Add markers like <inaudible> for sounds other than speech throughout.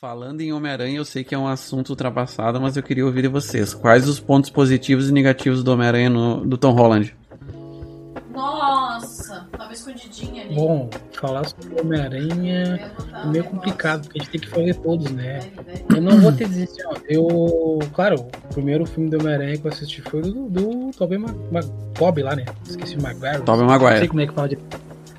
Falando em Homem-Aranha, eu sei que é um assunto ultrapassado, mas eu queria ouvir de vocês. Quais os pontos positivos e negativos do Homem-Aranha do Tom Holland? Nossa, tava escondidinha ali. Bom, falar sobre Homem-Aranha é meio complicado, porque a gente tem que fazer todos, né? Eu não vou te dizer assim, ó. Eu. Claro, o primeiro filme do Homem-Aranha que eu assisti foi do, do Tobey Ma, Ma, Toby lá, né? Esqueci o Maguire. Tobey Não sei Maguire. como é que fala de.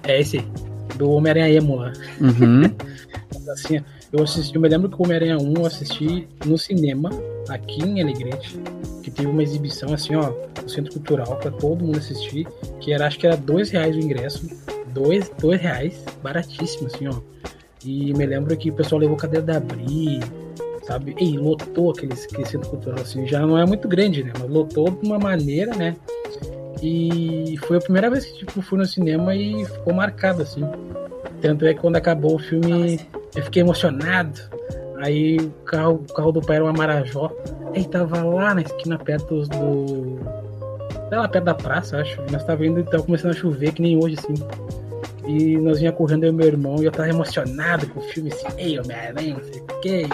É esse aí. Do Homem-Aranha Emo lá. Uhum. <laughs> assim, eu assisti, eu me lembro que o Homem-Aranha 1 eu assisti no cinema, aqui em Alegrete, que teve uma exibição assim, ó, no Centro Cultural pra todo mundo assistir, que era, acho que era dois reais o ingresso, dois, dois reais, baratíssimo, assim, ó. E me lembro que o pessoal levou cadeira da Bri, sabe? E lotou aquele, aquele Centro Cultural, assim, já não é muito grande, né? Mas lotou de uma maneira, né? E foi a primeira vez que tipo, fui no cinema e ficou marcado, assim. Tanto é que quando acabou o filme, eu fiquei emocionado. Aí o carro, o carro do pai era uma Marajó. Ele tava lá na esquina perto do. Lá, perto da praça, acho. Nós tava indo e tava começando a chover, que nem hoje, assim. E nós vinha correndo eu e meu irmão, e eu tava emocionado com o filme, assim, ei, Homem-Aranha, não sei o quê.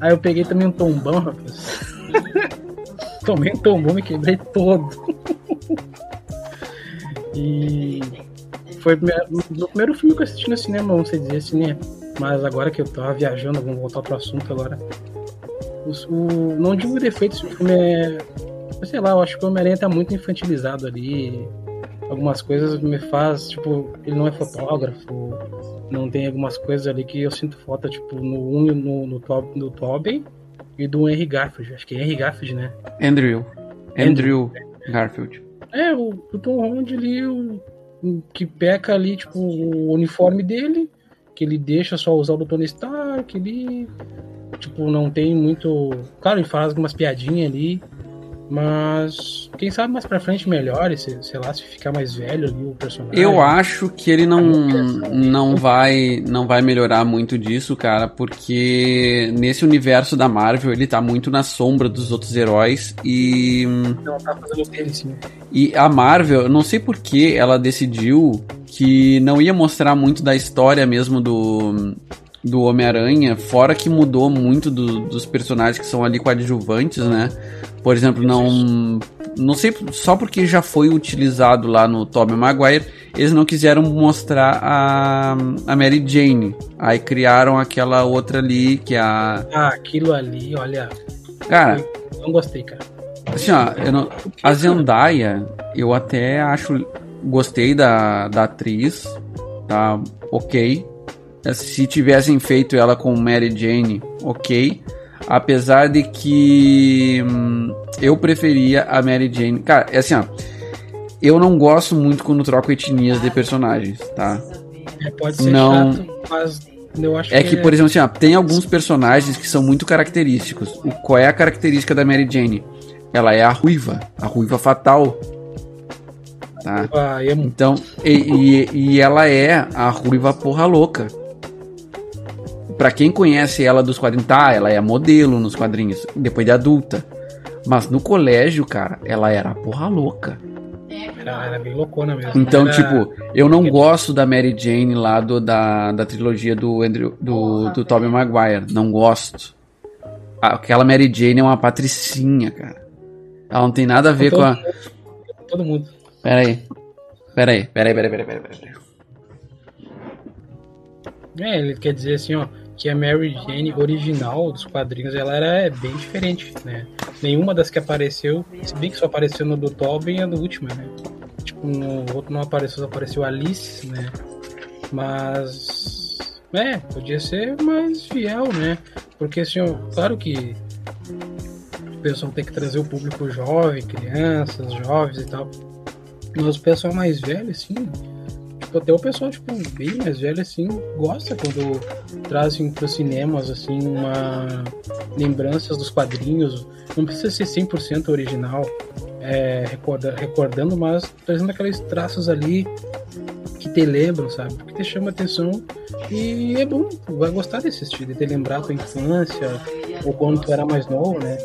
Aí eu peguei também um tombão, rapaz. <laughs> Tomei um tombão, me quebrei todo. <laughs> e foi o primeiro, o primeiro filme que eu assisti no cinema, não sei dizer assim, né? Mas agora que eu tava viajando, vamos voltar pro assunto agora. Os- O, não digo defeitos, o filme é. Sei lá, eu acho que o Homem-Aranha tá muito infantilizado ali. Algumas coisas me faz, tipo, ele não é fotógrafo. Não tem algumas coisas ali que eu sinto falta, tipo, no 1 e no, no, Tob- no Tobey e do Henry Garfield. Acho que é Henry Garfield, né? Andrew. Andrew Garfield. É, o, o Tom Holland ali, o, o que peca ali, tipo, o uniforme dele, que ele deixa só usar o do Tony Stark, ele, tipo, não tem muito... Claro, ele faz algumas piadinhas ali, mas quem sabe mais pra frente melhore, se, sei lá, se ficar mais velho ali o personagem. Eu acho que ele não, não, vai, não vai melhorar muito disso, cara, porque nesse universo da Marvel ele tá muito na sombra dos outros heróis e. Não, tá fazendo dele, sim. E a Marvel, eu não sei por que ela decidiu que não ia mostrar muito da história mesmo do, do Homem-Aranha, fora que mudou muito do- dos personagens que são ali coadjuvantes, né? Por exemplo, não. Não sei, só porque já foi utilizado lá no Tobey Maguire, eles não quiseram mostrar a, a Mary Jane. Aí criaram aquela outra ali, que é a. Ah, aquilo ali, olha, Cara, não gostei, cara. Assim, ó, eu não- a Zendaya, eu até acho. Gostei da, da atriz, tá? Ok. Se tivessem feito ela com Mary Jane, ok. Apesar de que hum, eu preferia a Mary Jane. Cara, é assim, ó. Eu não gosto muito quando troco etnias de personagens, tá? É, pode ser Não. chato, mas eu acho É que, por exemplo, assim, ó, tem alguns personagens que são muito característicos. O, qual é a característica da Mary Jane? Ela é a ruiva, a ruiva fatal. Tá? Ah. Então, e, e, e ela é a ruiva porra louca. Pra quem conhece ela dos quadrinhos, tá, ela é modelo nos quadrinhos, depois de adulta. Mas no colégio, cara, ela era a porra louca. É, Era, era bem loucona mesmo. Então, Era- tipo, eu não gosto da Mary Jane lá do, da, da trilogia do, Andrew, do, do Tobey Maguire. Não gosto. Aquela Mary Jane é uma patricinha, cara. Ela não tem nada a ver com a. Todo mundo. Pera aí. Pera aí, pera aí, pera aí, pera aí, pera aí, pera aí. É, ele quer dizer assim, ó, que a Mary Jane original dos quadrinhos, ela era bem diferente, né? Nenhuma das que apareceu, se bem que só apareceu no do Tobin e a do último, né? Tipo, no outro não apareceu, só apareceu Alice, né? Mas... É, podia ser mais fiel, né? Porque, assim, claro que o pessoal tem que trazer o público jovem, crianças, jovens e tal. Mas o pessoal mais velho, assim, até o pessoal, tipo, bem mais velho, assim, gosta quando trazem para os cinemas, assim, uma lembranças dos quadrinhos. Não precisa ser 100% original, é, recorda, recordando, mas trazendo aqueles traços ali que te lembram, sabe? Que te chama atenção e é bom, vai gostar desse estilo, de te lembrar tua infância ou quando tu era mais novo, né?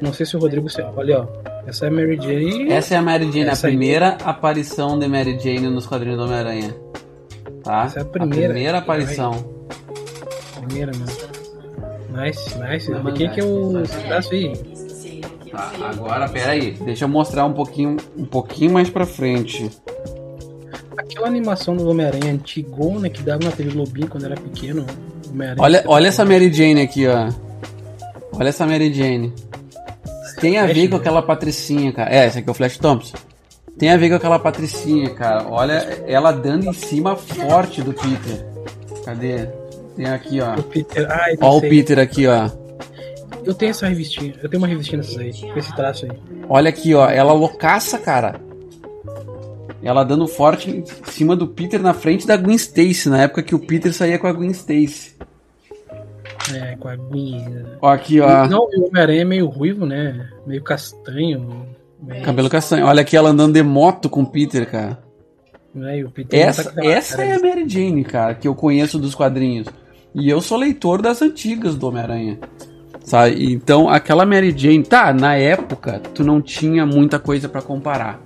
Não sei se o Rodrigo... Olha, ó, essa é a Mary Jane... Essa é a Mary Jane, Essa a primeira aparição de Mary Jane nos quadrinhos do Homem-Aranha. Tá? Essa é a primeira. aparição. primeira, mano. Nice, nice. De quem que é o braço aí? Tá, agora pera aí, deixa eu mostrar um pouquinho, um pouquinho mais pra frente. Aquela animação do Homem-Aranha antigona que dava na TV Globinho quando era pequeno. Olha, olha essa Mary Jane aqui, ó. Olha essa Mary Jane. Tem a ver com aquela patricinha, cara. É, esse aqui é o Flash Thompson. Tem a ver com aquela patricinha, cara. Olha ela dando em cima forte do Peter. Cadê? Tem aqui, ó. O Peter. Ai, Ó o. Peter aqui, ó. Eu tenho essa revistinha. Eu tenho uma revistinha dessas aí. Com esse traço aí. Olha aqui, ó. Ela loucaça, cara. Ela dando forte em cima do Peter na frente da Gwen Stacy, na época que o Peter saía com a Gwen Stacy. É, com a aguinha. Ó, aqui, ó. Não, o Homem-Aranha é meio ruivo, né? Meio castanho. Meio... Cabelo castanho. Olha aqui ela andando de moto com o Peter, cara. E o Peter não tá Essa, essa cara é a Mary Jane, cara, que eu conheço dos quadrinhos. E eu sou leitor das antigas do Homem-Aranha. Sabe? Então, aquela Mary Jane, tá, na época, tu não tinha muita coisa pra comparar.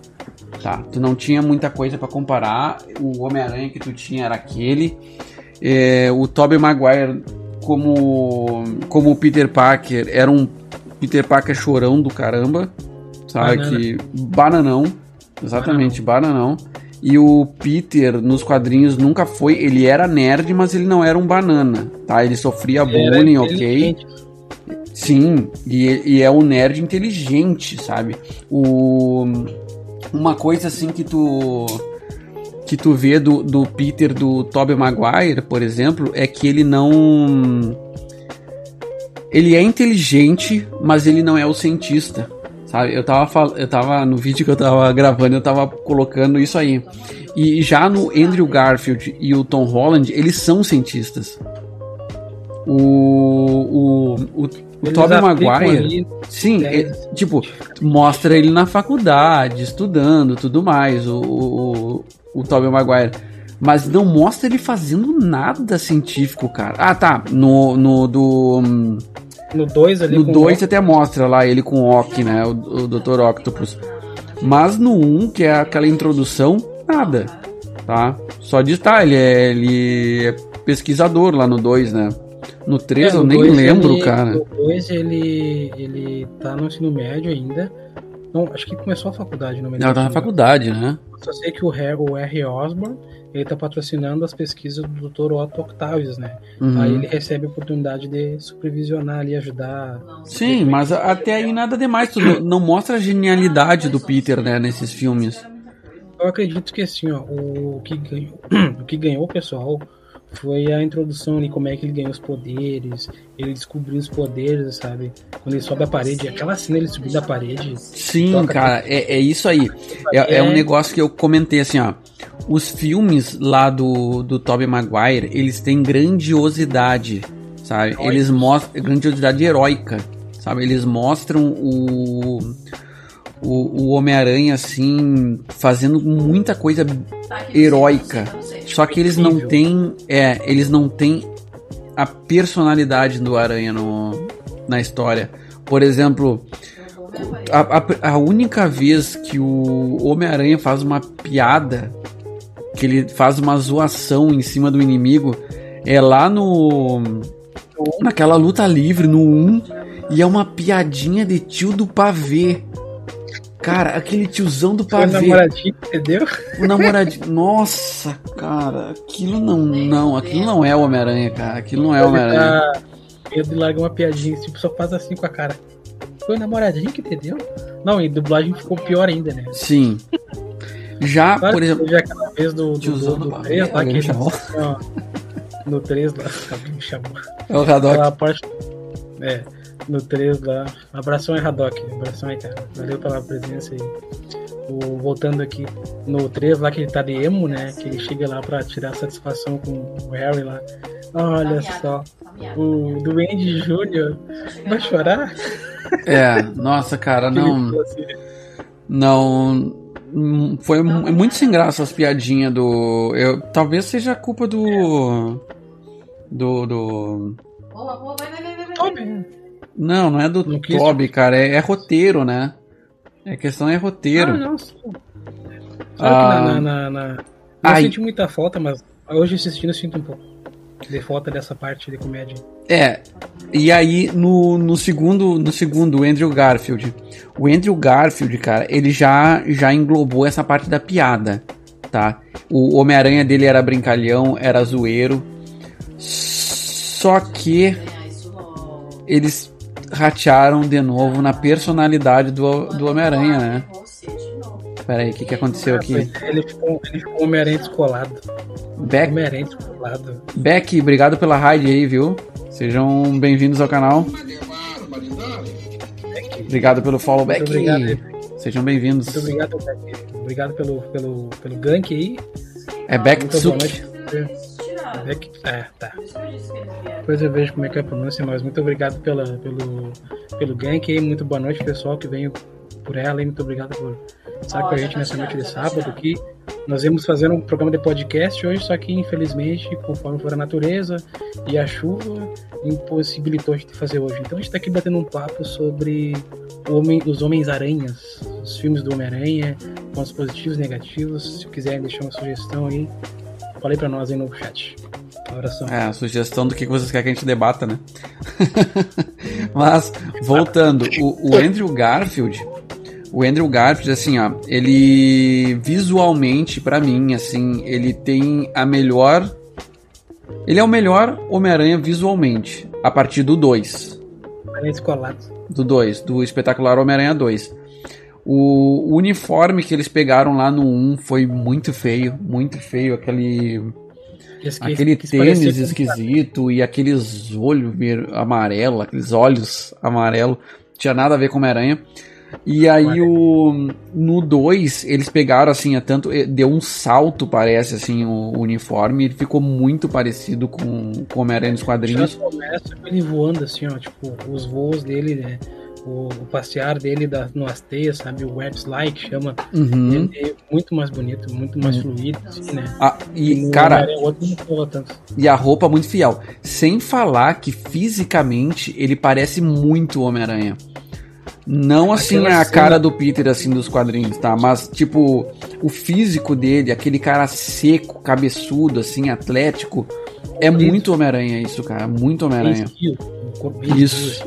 Tá, tu não tinha muita coisa pra comparar. O Homem-Aranha que tu tinha era aquele. É, o Tobey Maguire como como o Peter Parker era um Peter Parker chorão do caramba, sabe Banana. que bananão, exatamente bananão. E o Peter nos quadrinhos nunca foi, ele era nerd, mas ele não era um banana, tá? Ele sofria bullying, ok? Sim, e, e é um nerd inteligente, sabe? O, uma coisa assim que tu que tu vê do, do Peter do Tobey Maguire, por exemplo, é que ele não ele é inteligente, mas ele não é o cientista, sabe? Eu tava eu tava no vídeo que eu tava gravando, eu tava colocando isso aí. E já no Andrew Garfield e o Tom Holland, eles são cientistas. O o, o, o Tobey Maguire, ali, sim, é, tipo, mostra ele na faculdade, estudando, tudo mais, o, o, o Tobey Maguire. Mas não mostra ele fazendo nada científico, cara. Ah, tá. No, no do. hum, No 2 ali. No com 2 até mostra lá ele com o Ock, né? O, o Dr. Octopus. Mas no 1, um, que é aquela introdução, nada. Tá? Só diz, tá, ele é, ele é pesquisador lá no 2, né? No 3 É, eu no nem dois lembro, ele- cara. No 2 ele, ele tá no ensino médio ainda. Não, acho que começou a faculdade, não me Ela tá na faculdade, né? Só sei que o Harry, o R. Osborn, ele tá patrocinando as pesquisas do Dr. Otto Octavius, né? Uhum. Aí ele recebe a oportunidade de supervisionar ali, ajudar. Sim, mas até aí nada demais. Tu não, não mostra a genialidade do Peter, né, nesses filmes. Eu acredito que assim, ó, o que ganhou, <clears throat> o que ganhou o pessoal foi a introdução ali, como é que ele ganhou os poderes, ele descobriu os poderes, sabe? Quando ele sobe a parede, aquela cena ele subindo a parede. Sim, cara, é, é isso aí. É, é um É. negócio que eu comentei assim, ó. Os filmes lá do, do Tobey Maguire, eles têm grandiosidade, sabe? Eles mostram grandiosidade heróica, sabe? Eles mostram o o, o Homem-Aranha assim fazendo muita coisa heróica. Só que eles não têm, é, eles não têm a personalidade do Aranha no, na história. Por exemplo, a, a- a única vez que o Homem-Aranha faz uma piada, que ele faz uma zoação em cima do inimigo, é lá no. naquela luta livre, no 1, e é uma piadinha de tio do pavê. Cara, aquele tiozão do Foi pavê. namoradinho, entendeu? O namoradinho. Nossa, cara, aquilo não, não, aquilo não é o Homem-Aranha, cara. Aquilo não é o Homem-Aranha. Tá medo de largar uma piadinha, tipo, só faz assim com a cara. Foi namoradinho que entendeu? Não, e dublagem ficou pior ainda, né? Sim. Já, Claro por exemplo. teve aquela vez do, do, do, do do pavê, 3 lá, que me chamou? no 3 lá, alguém me chamou. É o Haddock. Aquela parte. É, no 3 lá. Abração aí, Haddock. Abração aí, cara. Valeu pela presença aí. O, voltando aqui no 3 lá, que ele tá de emo, né? Que ele chega lá pra tirar satisfação com o Harry lá. Olha só. O Duende Júnior vai chorar? É, nossa, cara, não. assim, Não. Foi é muito sem graça as piadinhas do. Eu, talvez seja culpa do. Do. do... Boa, boa, vai, vai, vai, vai. Não, não é do Não quis- Toby, cara. É, é roteiro, né? A questão é roteiro. Ah, não. Claro Ah. que na. na, na, na... Eu Ai. senti muita falta, mas hoje assistindo eu sinto um pouco. de falta dessa parte de comédia. É. E aí, no, no segundo, no segundo, o Andrew Garfield. O Andrew Garfield, cara, ele já, já englobou essa parte da piada, tá? O Homem-Aranha dele era brincalhão, era zoeiro. Só que eles ratearam de novo na personalidade do, do Homem-Aranha, né? Pera aí, o que, que aconteceu aqui? Ele ficou, ele ficou Homem-Aranha descolado. Beck, Homem-Aranha descolado. Beck, obrigado pela raid aí, viu? Sejam bem-vindos ao canal. Obrigado pelo follow obrigado. Sejam bem-vindos. Muito obrigado, Beck. Obrigado pelo, pelo, pelo gank aí. É Beck Muito boa Tsuk. noite. Beck, é, tá. Depois eu vejo como é que é a pronúncia, mas muito obrigado pela, pelo, pelo gank. Muito boa noite, pessoal, que veio por ela e muito obrigado por estar com a gente nessa noite de sábado aqui. Nós íamos fazer um programa de podcast hoje, só que infelizmente, conforme for a natureza e a chuva, impossibilitou a gente fazer hoje. Então a gente está aqui batendo um papo sobre homem, os Homens-Aranhas, os filmes do Homem-Aranha, pontos positivos e negativos. Se quiserem deixar uma sugestão aí, falei para nós aí no chat. Abração. É, a sugestão do que vocês querem que a gente debata, né? <laughs> Mas, voltando, o, o Andrew Garfield, o Andrew Garfield, assim, ó, ele visualmente, pra mim, assim, ele tem a melhor. Ele é o melhor Homem-Aranha visualmente, a partir do 2. Homem-Aranha descolado. Do 2, do espetacular Homem-Aranha 2. O, uniforme que eles pegaram lá no 1 foi muito feio, muito feio, aquele Esse aquele que tênis esquisito e aqueles olhos amarelo, aqueles olhos amarelo, tinha nada a ver com Homem-Aranha. E aí o no 2 eles pegaram assim, é tanto eh, deu um salto, parece assim, o, uniforme, ele ficou muito parecido com com o Homem-Aranha nos Já quadrinhos. começa com ele voando assim, ó, tipo, os voos dele, né? O, o passear dele da, nas teias, sabe? O web slide que chama. Uhum. É muito mais bonito, muito mais fluido, assim, né? Ah, e no cara, tanto. e a roupa muito fiel. Sem falar que fisicamente ele parece muito Homem-Aranha. Não assim Aquela a cena- cara do Peter assim dos quadrinhos, tá? Mas tipo o físico dele, aquele cara seco, cabeçudo assim, atlético, é muito Homem-Aranha isso, cara, muito Homem-Aranha. Isso.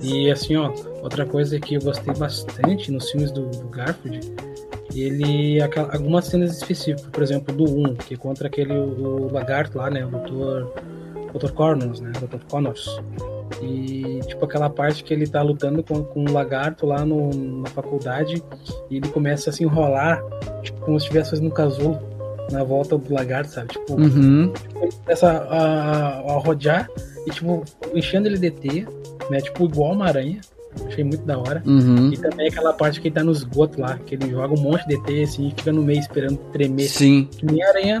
E assim, ó, outra coisa que eu gostei bastante nos filmes do, do Garfield, ele. algumas cenas específicas, por exemplo, do 1, que é contra aquele o, o lagarto lá, né? O Dr. Dr. Connors, né? Dr. Connors. E tipo aquela parte que ele tá lutando com, com um lagarto lá no, na faculdade e ele começa a se enrolar, tipo, como se estivesse fazendo um casulo na volta do lagarto, sabe? Tipo, Uhum. ele começa a, a, a rodear e, tipo, enchendo ele de teia, né? Tipo, igual uma aranha. Achei muito da hora. Uhum. E também aquela parte que ele tá no esgoto lá, que ele joga um monte de teia assim e fica no meio esperando tremer. Sim, Que nem aranha,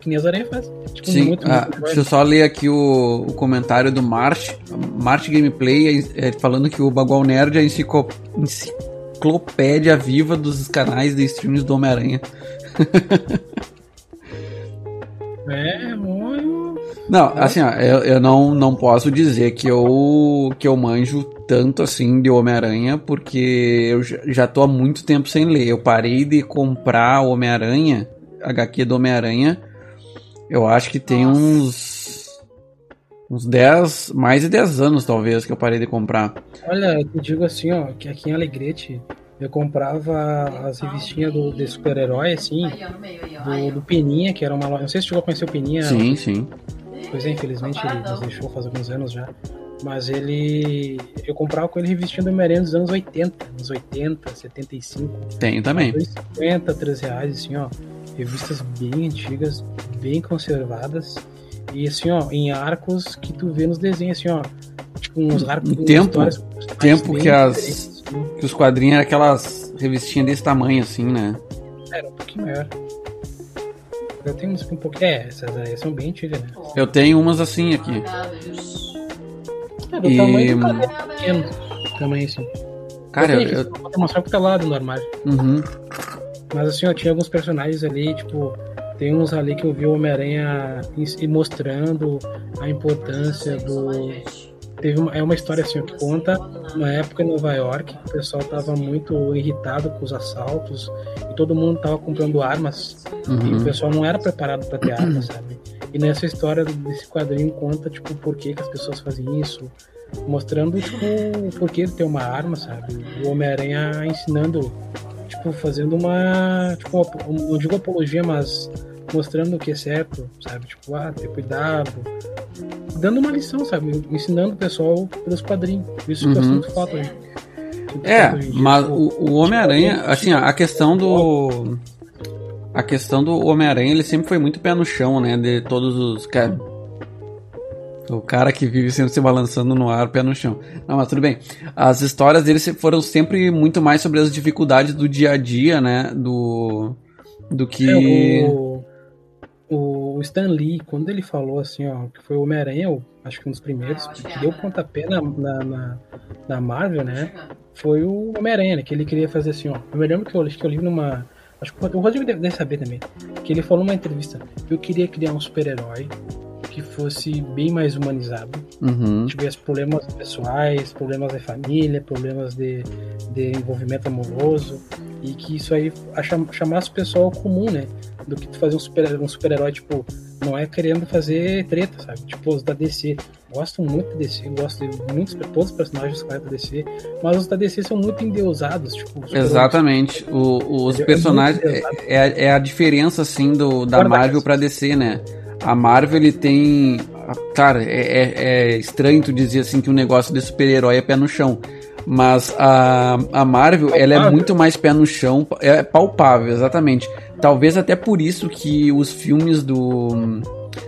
que nem as aranhas fazem. Tipo, sim. muito, Ah, muito deixa eu só ler aqui o, o comentário do Mart, Mart Gameplay, é, falando que o Bagual Nerd é enciclo- enciclopédia viva dos canais de streams do Homem-Aranha. <laughs> É. Não, assim, ó, eu, eu não, não posso dizer que eu, que eu manjo tanto assim de Homem-Aranha, porque eu já- já tô há muito tempo sem ler. Eu parei de comprar Homem-Aranha, HQ do Homem-Aranha, eu acho que tem Nossa. uns. Uns 10, mais de 10 anos talvez que eu parei de comprar. Olha, eu te digo assim, ó, que aqui em Alegrete eu comprava as revistinhas do, de super-herói, assim, do, do Peninha, que era uma loja. Não sei se chegou a conhecer o Peninha. Sim, sim. Pois é, infelizmente ele nos deixou faz alguns anos já. Mas ele. Eu comprava com ele revistinha do Homem-Aranha dos anos 80, anos 80, 75. Tenho também. 2,50, 3 reais, assim, ó. Revistas bem antigas, bem conservadas. E assim, ó, em arcos que tu vê nos desenhos, assim, ó. Tipo, uns arcos. Com tempo- tempo que as- assim. Que os quadrinhos eram aquelas revistinhas desse tamanho assim, né? Era um pouquinho maior. Eu tenho uns um pouco. É, essas aí são bem antigas, né? Eu tenho umas assim aqui. É, do E- tamanho do pequeno. Tamanho assim. Cara, eu, eu. tenho eu- mostrar porque tá lá no armário. uhum. Mas assim, eu tinha alguns personagens ali, tipo, tem uns ali que eu vi o Homem-Aranha mostrando a importância do. Teve uma, é uma história assim que conta uma época em Nova York o pessoal tava muito irritado com os assaltos e todo mundo tava comprando armas e o Uhum. pessoal não era preparado para ter armas, sabe? E nessa história desse quadrinho conta, tipo, por que, que as pessoas fazem isso, mostrando, tipo, o porquê de ter uma arma, sabe? O Homem-Aranha ensinando, tipo, fazendo uma, tipo, não digo apologia, mas mostrando o que é certo, sabe? Tipo, ah, ter cuidado, dando uma lição, sabe? Ensinando o pessoal pelos quadrinhos. Isso uhum. que eu sinto falta, gente. É, mas o, o Homem-Aranha, assim, a questão do. A questão do Homem-Aranha, ele sempre foi muito pé no chão, né? De todos os. Cara, o cara que vive sempre se balançando no ar, pé no chão. Não, mas tudo bem. As histórias dele foram sempre muito mais sobre as dificuldades do dia a dia, né? Do. Do que. É, o, o Stan Lee, quando ele falou assim, ó, que foi o Homem-Aranha, acho que um dos primeiros, que deu pontapé na, na, na, na Marvel, né? Foi o Homem-Aranha, né, que ele queria fazer assim, ó. Eu me lembro que eu, que eu li numa. Acho que o Rodrigo deve saber também. Que ele falou numa entrevista: Eu queria criar um super-herói que fosse bem mais humanizado, uhum. tivesse problemas pessoais, problemas de família, problemas de, de envolvimento amoroso, e que isso aí chamasse o pessoal comum, né? Do que tu fazer um super-herói, um super tipo, não é querendo fazer treta, sabe? Tipo, os da DC. Gosto muito da DC, gosto de muitos, todos os personagens da DC, mas os da DC são muito endeusados, tipo. Exatamente. O, os é personagens. É, é, é, a diferença, assim, do, da Marvel pra DC, né? A Marvel ele tem. Cara, é, é, é, estranho tu dizer assim que um negócio de super-herói é pé no chão. Mas a, a Marvel, ela é muito mais pé no chão, é palpável, exatamente. Talvez até por isso que os filmes do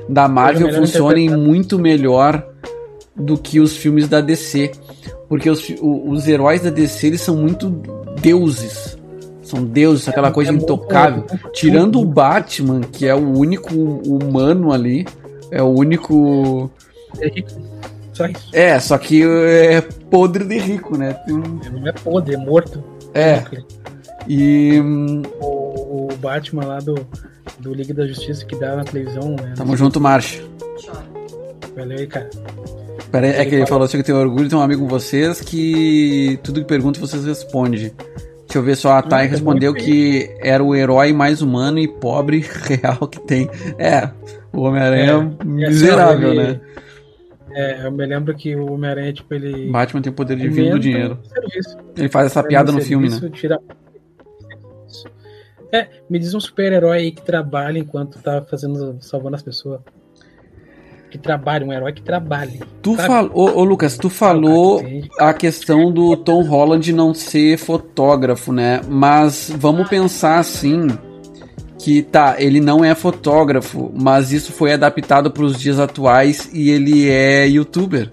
da Marvel funcionem muito melhor do que os filmes da DC. Porque os, os heróis da DC eles são muito deuses. São deuses, é, aquela coisa é intocável. Muito, Tirando o Batman, que é o único humano ali, é o único. É rico. Só isso. É, só que é podre de rico, né? Não é podre, é morto. É. E. O, Batman lá do, do Liga da Justiça que dá na televisão, né? Tamo junto, Marcha. Valeu aí, cara. Pera aí, é que ele falou assim que tem orgulho de ter um amigo com vocês que tudo que pergunta vocês respondem. Deixa eu ver só, a Thay ah, respondeu que era o herói mais humano e pobre <laughs> real que tem. É, o Homem-Aranha é, é miserável, ele, né? É, eu me lembro que o Homem-Aranha, tipo, ele. Batman tem o poder divino do dinheiro. Ele faz essa piada no filme, né? Tira... É, me diz um super-herói aí que trabalha enquanto tá fazendo, salvando as pessoas que trabalhe, um herói que trabalhe. Tu falou, ô, ô, Lucas, tu falou a questão do Tom Holland não ser fotógrafo, né? Mas vamos pensar assim que tá, ele não é fotógrafo, mas isso foi adaptado para os dias atuais e ele é youtuber.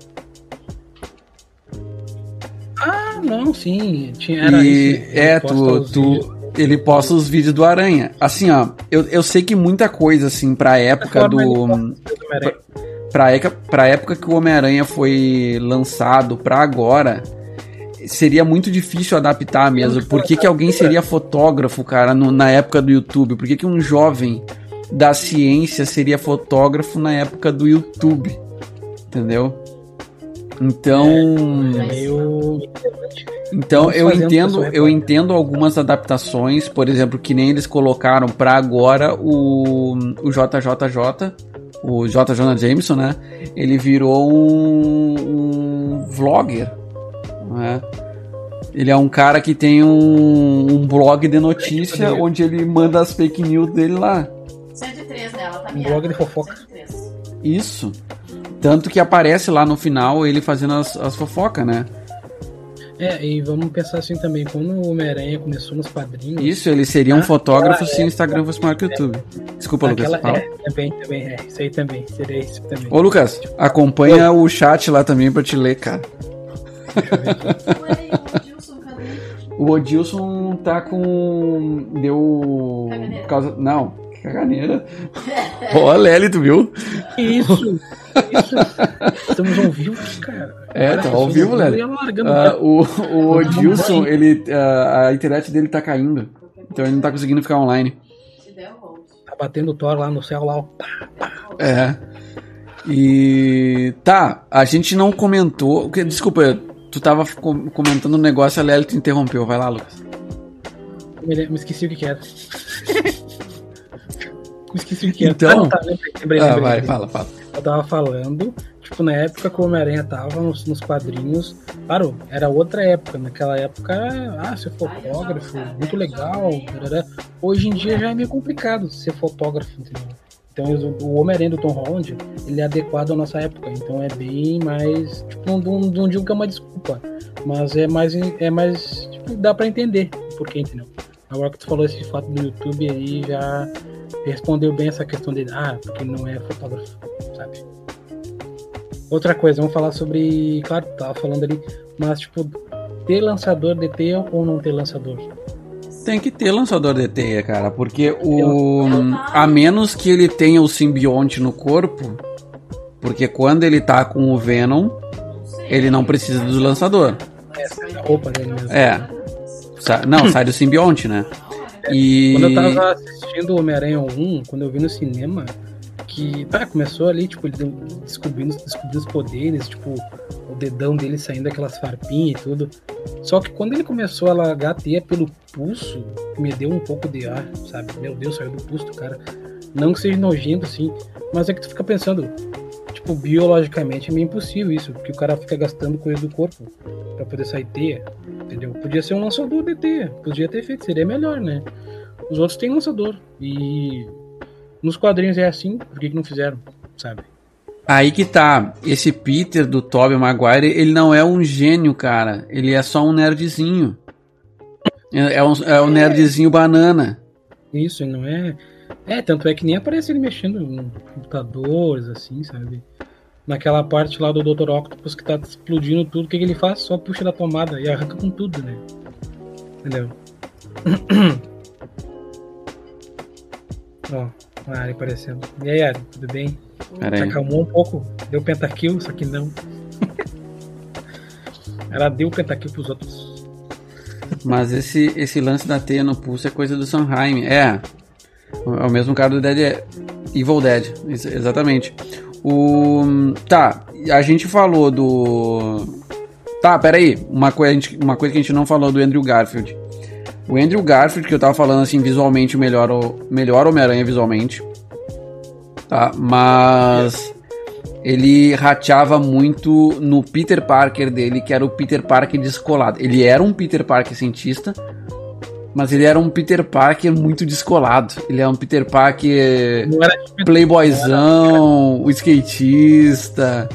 Ah, não, sim, tinha era e, isso, é, tu, tu ele posta os vídeos do Aranha. Assim, ó, eu, eu sei que muita coisa, assim, pra época do. Pra, pra, época, pra época que o Homem-Aranha foi lançado pra agora, seria muito difícil adaptar mesmo. Por que, que alguém seria fotógrafo, cara, no, na época do YouTube? Por que, que um jovem da ciência seria fotógrafo na época do YouTube? Entendeu? Então. É, é meio. Então eu entendo, eu entendo algumas adaptações, por exemplo, que nem eles colocaram para agora o, o JJJ, o J. Jonah Jameson, né? Ele virou um, um vlogger, né? Ele é um cara que tem um, um blog de notícia onde ele manda as fake news dele lá. 103 dela, tá Um blog de fofoca. 103. Isso. Tanto que aparece lá no final ele fazendo as, as fofocas, né? É, e vamos pensar assim também, quando o Homem-Aranha começou nos quadrinhos. Isso, ele seria um fotógrafo se o Instagram fosse maior que o YouTube. Desculpa, Lucas. Fala. É, também, também, é. Isso aí também. Seria isso também. Ô, Lucas, acompanha o chat lá também pra te ler, cara. o Odilson tá com. Deu. Causa... Não, caganeira. Ó, a Lely, tu viu? Isso! Isso. Estamos ao vivo, cara. É, tá ao vivo, Léo. Uh, o, o Odilson, ele, uh, a internet dele tá caindo. Então ele não tá conseguindo ficar online. Tá batendo o Thor lá no céu, lá, ó. É. E. Tá, a gente não comentou. Desculpa, tu tava comentando um negócio, a Lely te interrompeu. Vai lá, Lucas. Me esqueci o que, que era. <laughs> Esqueci o que Então- Ah, tá, lembrei, lembrei, Ah, lembrei, vai, fala, fala. Eu tava falando, tipo, na época que o Homem-Aranha tava nos, nos quadrinhos, claro, era outra época. Naquela época, ah, ser fotógrafo, muito legal. tarará. Hoje em dia já é meio complicado ser fotógrafo, entendeu? Então o Homem-Aranha do Tom Holland, ele é adequado à nossa época. Então é bem mais. Tipo, não, não, não digo que é uma desculpa, mas é mais. É mais tipo, dá pra entender o porquê, entendeu? Agora que tu falou esse fato do YouTube aí, já respondeu bem essa questão dele. Ah, porque não é fotógrafo, sabe? Outra coisa, vamos falar sobre. Claro, tava falando ali, mas tipo, ter lançador de teia ou não ter lançador? Tem que ter lançador de teia, cara, porque o a menos que ele tenha o simbionte no corpo, porque quando ele tá com o Venom, ele não precisa do lançador. A roupa dele mesmo. É. Sa- não, sai do simbionte, né? E Quando eu tava assistindo Homem-Aranha 1, quando eu vi no cinema, que tá, começou ali, tipo, ele descobrindo, descobrindo os poderes, tipo, o dedão dele saindo daquelas farpinhas e tudo. Só que quando ele começou a largar a teia pelo pulso, me deu um pouco de ar, sabe? Meu Deus, saiu do pulso do cara. Não que seja nojento, assim, mas é que tu fica pensando, tipo, biologicamente é meio impossível isso, porque o cara fica gastando coisa do corpo pra poder sair teia, entendeu? Podia ser um lançador teia, podia ter feito, seria melhor, né? Os outros têm lançador. E nos quadrinhos é assim, por que, que não fizeram, sabe? Aí que tá, esse Peter do Tobey Maguire, ele não é um gênio, cara. Ele é só um nerdzinho. É, é um, é um nerdzinho banana. Isso, não é. É, tanto é que nem aparece ele mexendo em computadores, assim, sabe? Naquela parte lá do Dr. Octopus que tá explodindo tudo, o que, que ele faz? Só puxa da tomada e arranca com tudo, né? Entendeu? Ó, a Ari aparecendo. E aí, Ari, tudo bem? Pera Se aí. acalmou um pouco, deu pentakill, só que não. Ela deu pentakill pros outros. Mas esse, esse lance da teia no pulso é coisa do Sanheim. É. É o mesmo cara do Dead Evil Dead. Ex- Exatamente. O. Tá, a gente falou do. Tá, peraí. Uma, coi- a gente- uma coisa que a gente não falou do Andrew Garfield. O Andrew Garfield, que eu tava falando assim, visualmente, o melhor, melhor Homem-Aranha visualmente. Tá, mas. Ele rateava muito no Peter Parker dele, que era o Peter Parker descolado. Ele era um Peter Parker cientista, mas ele era um Peter Parker muito descolado. Ele é um Peter Parker playboyzão, o skatista,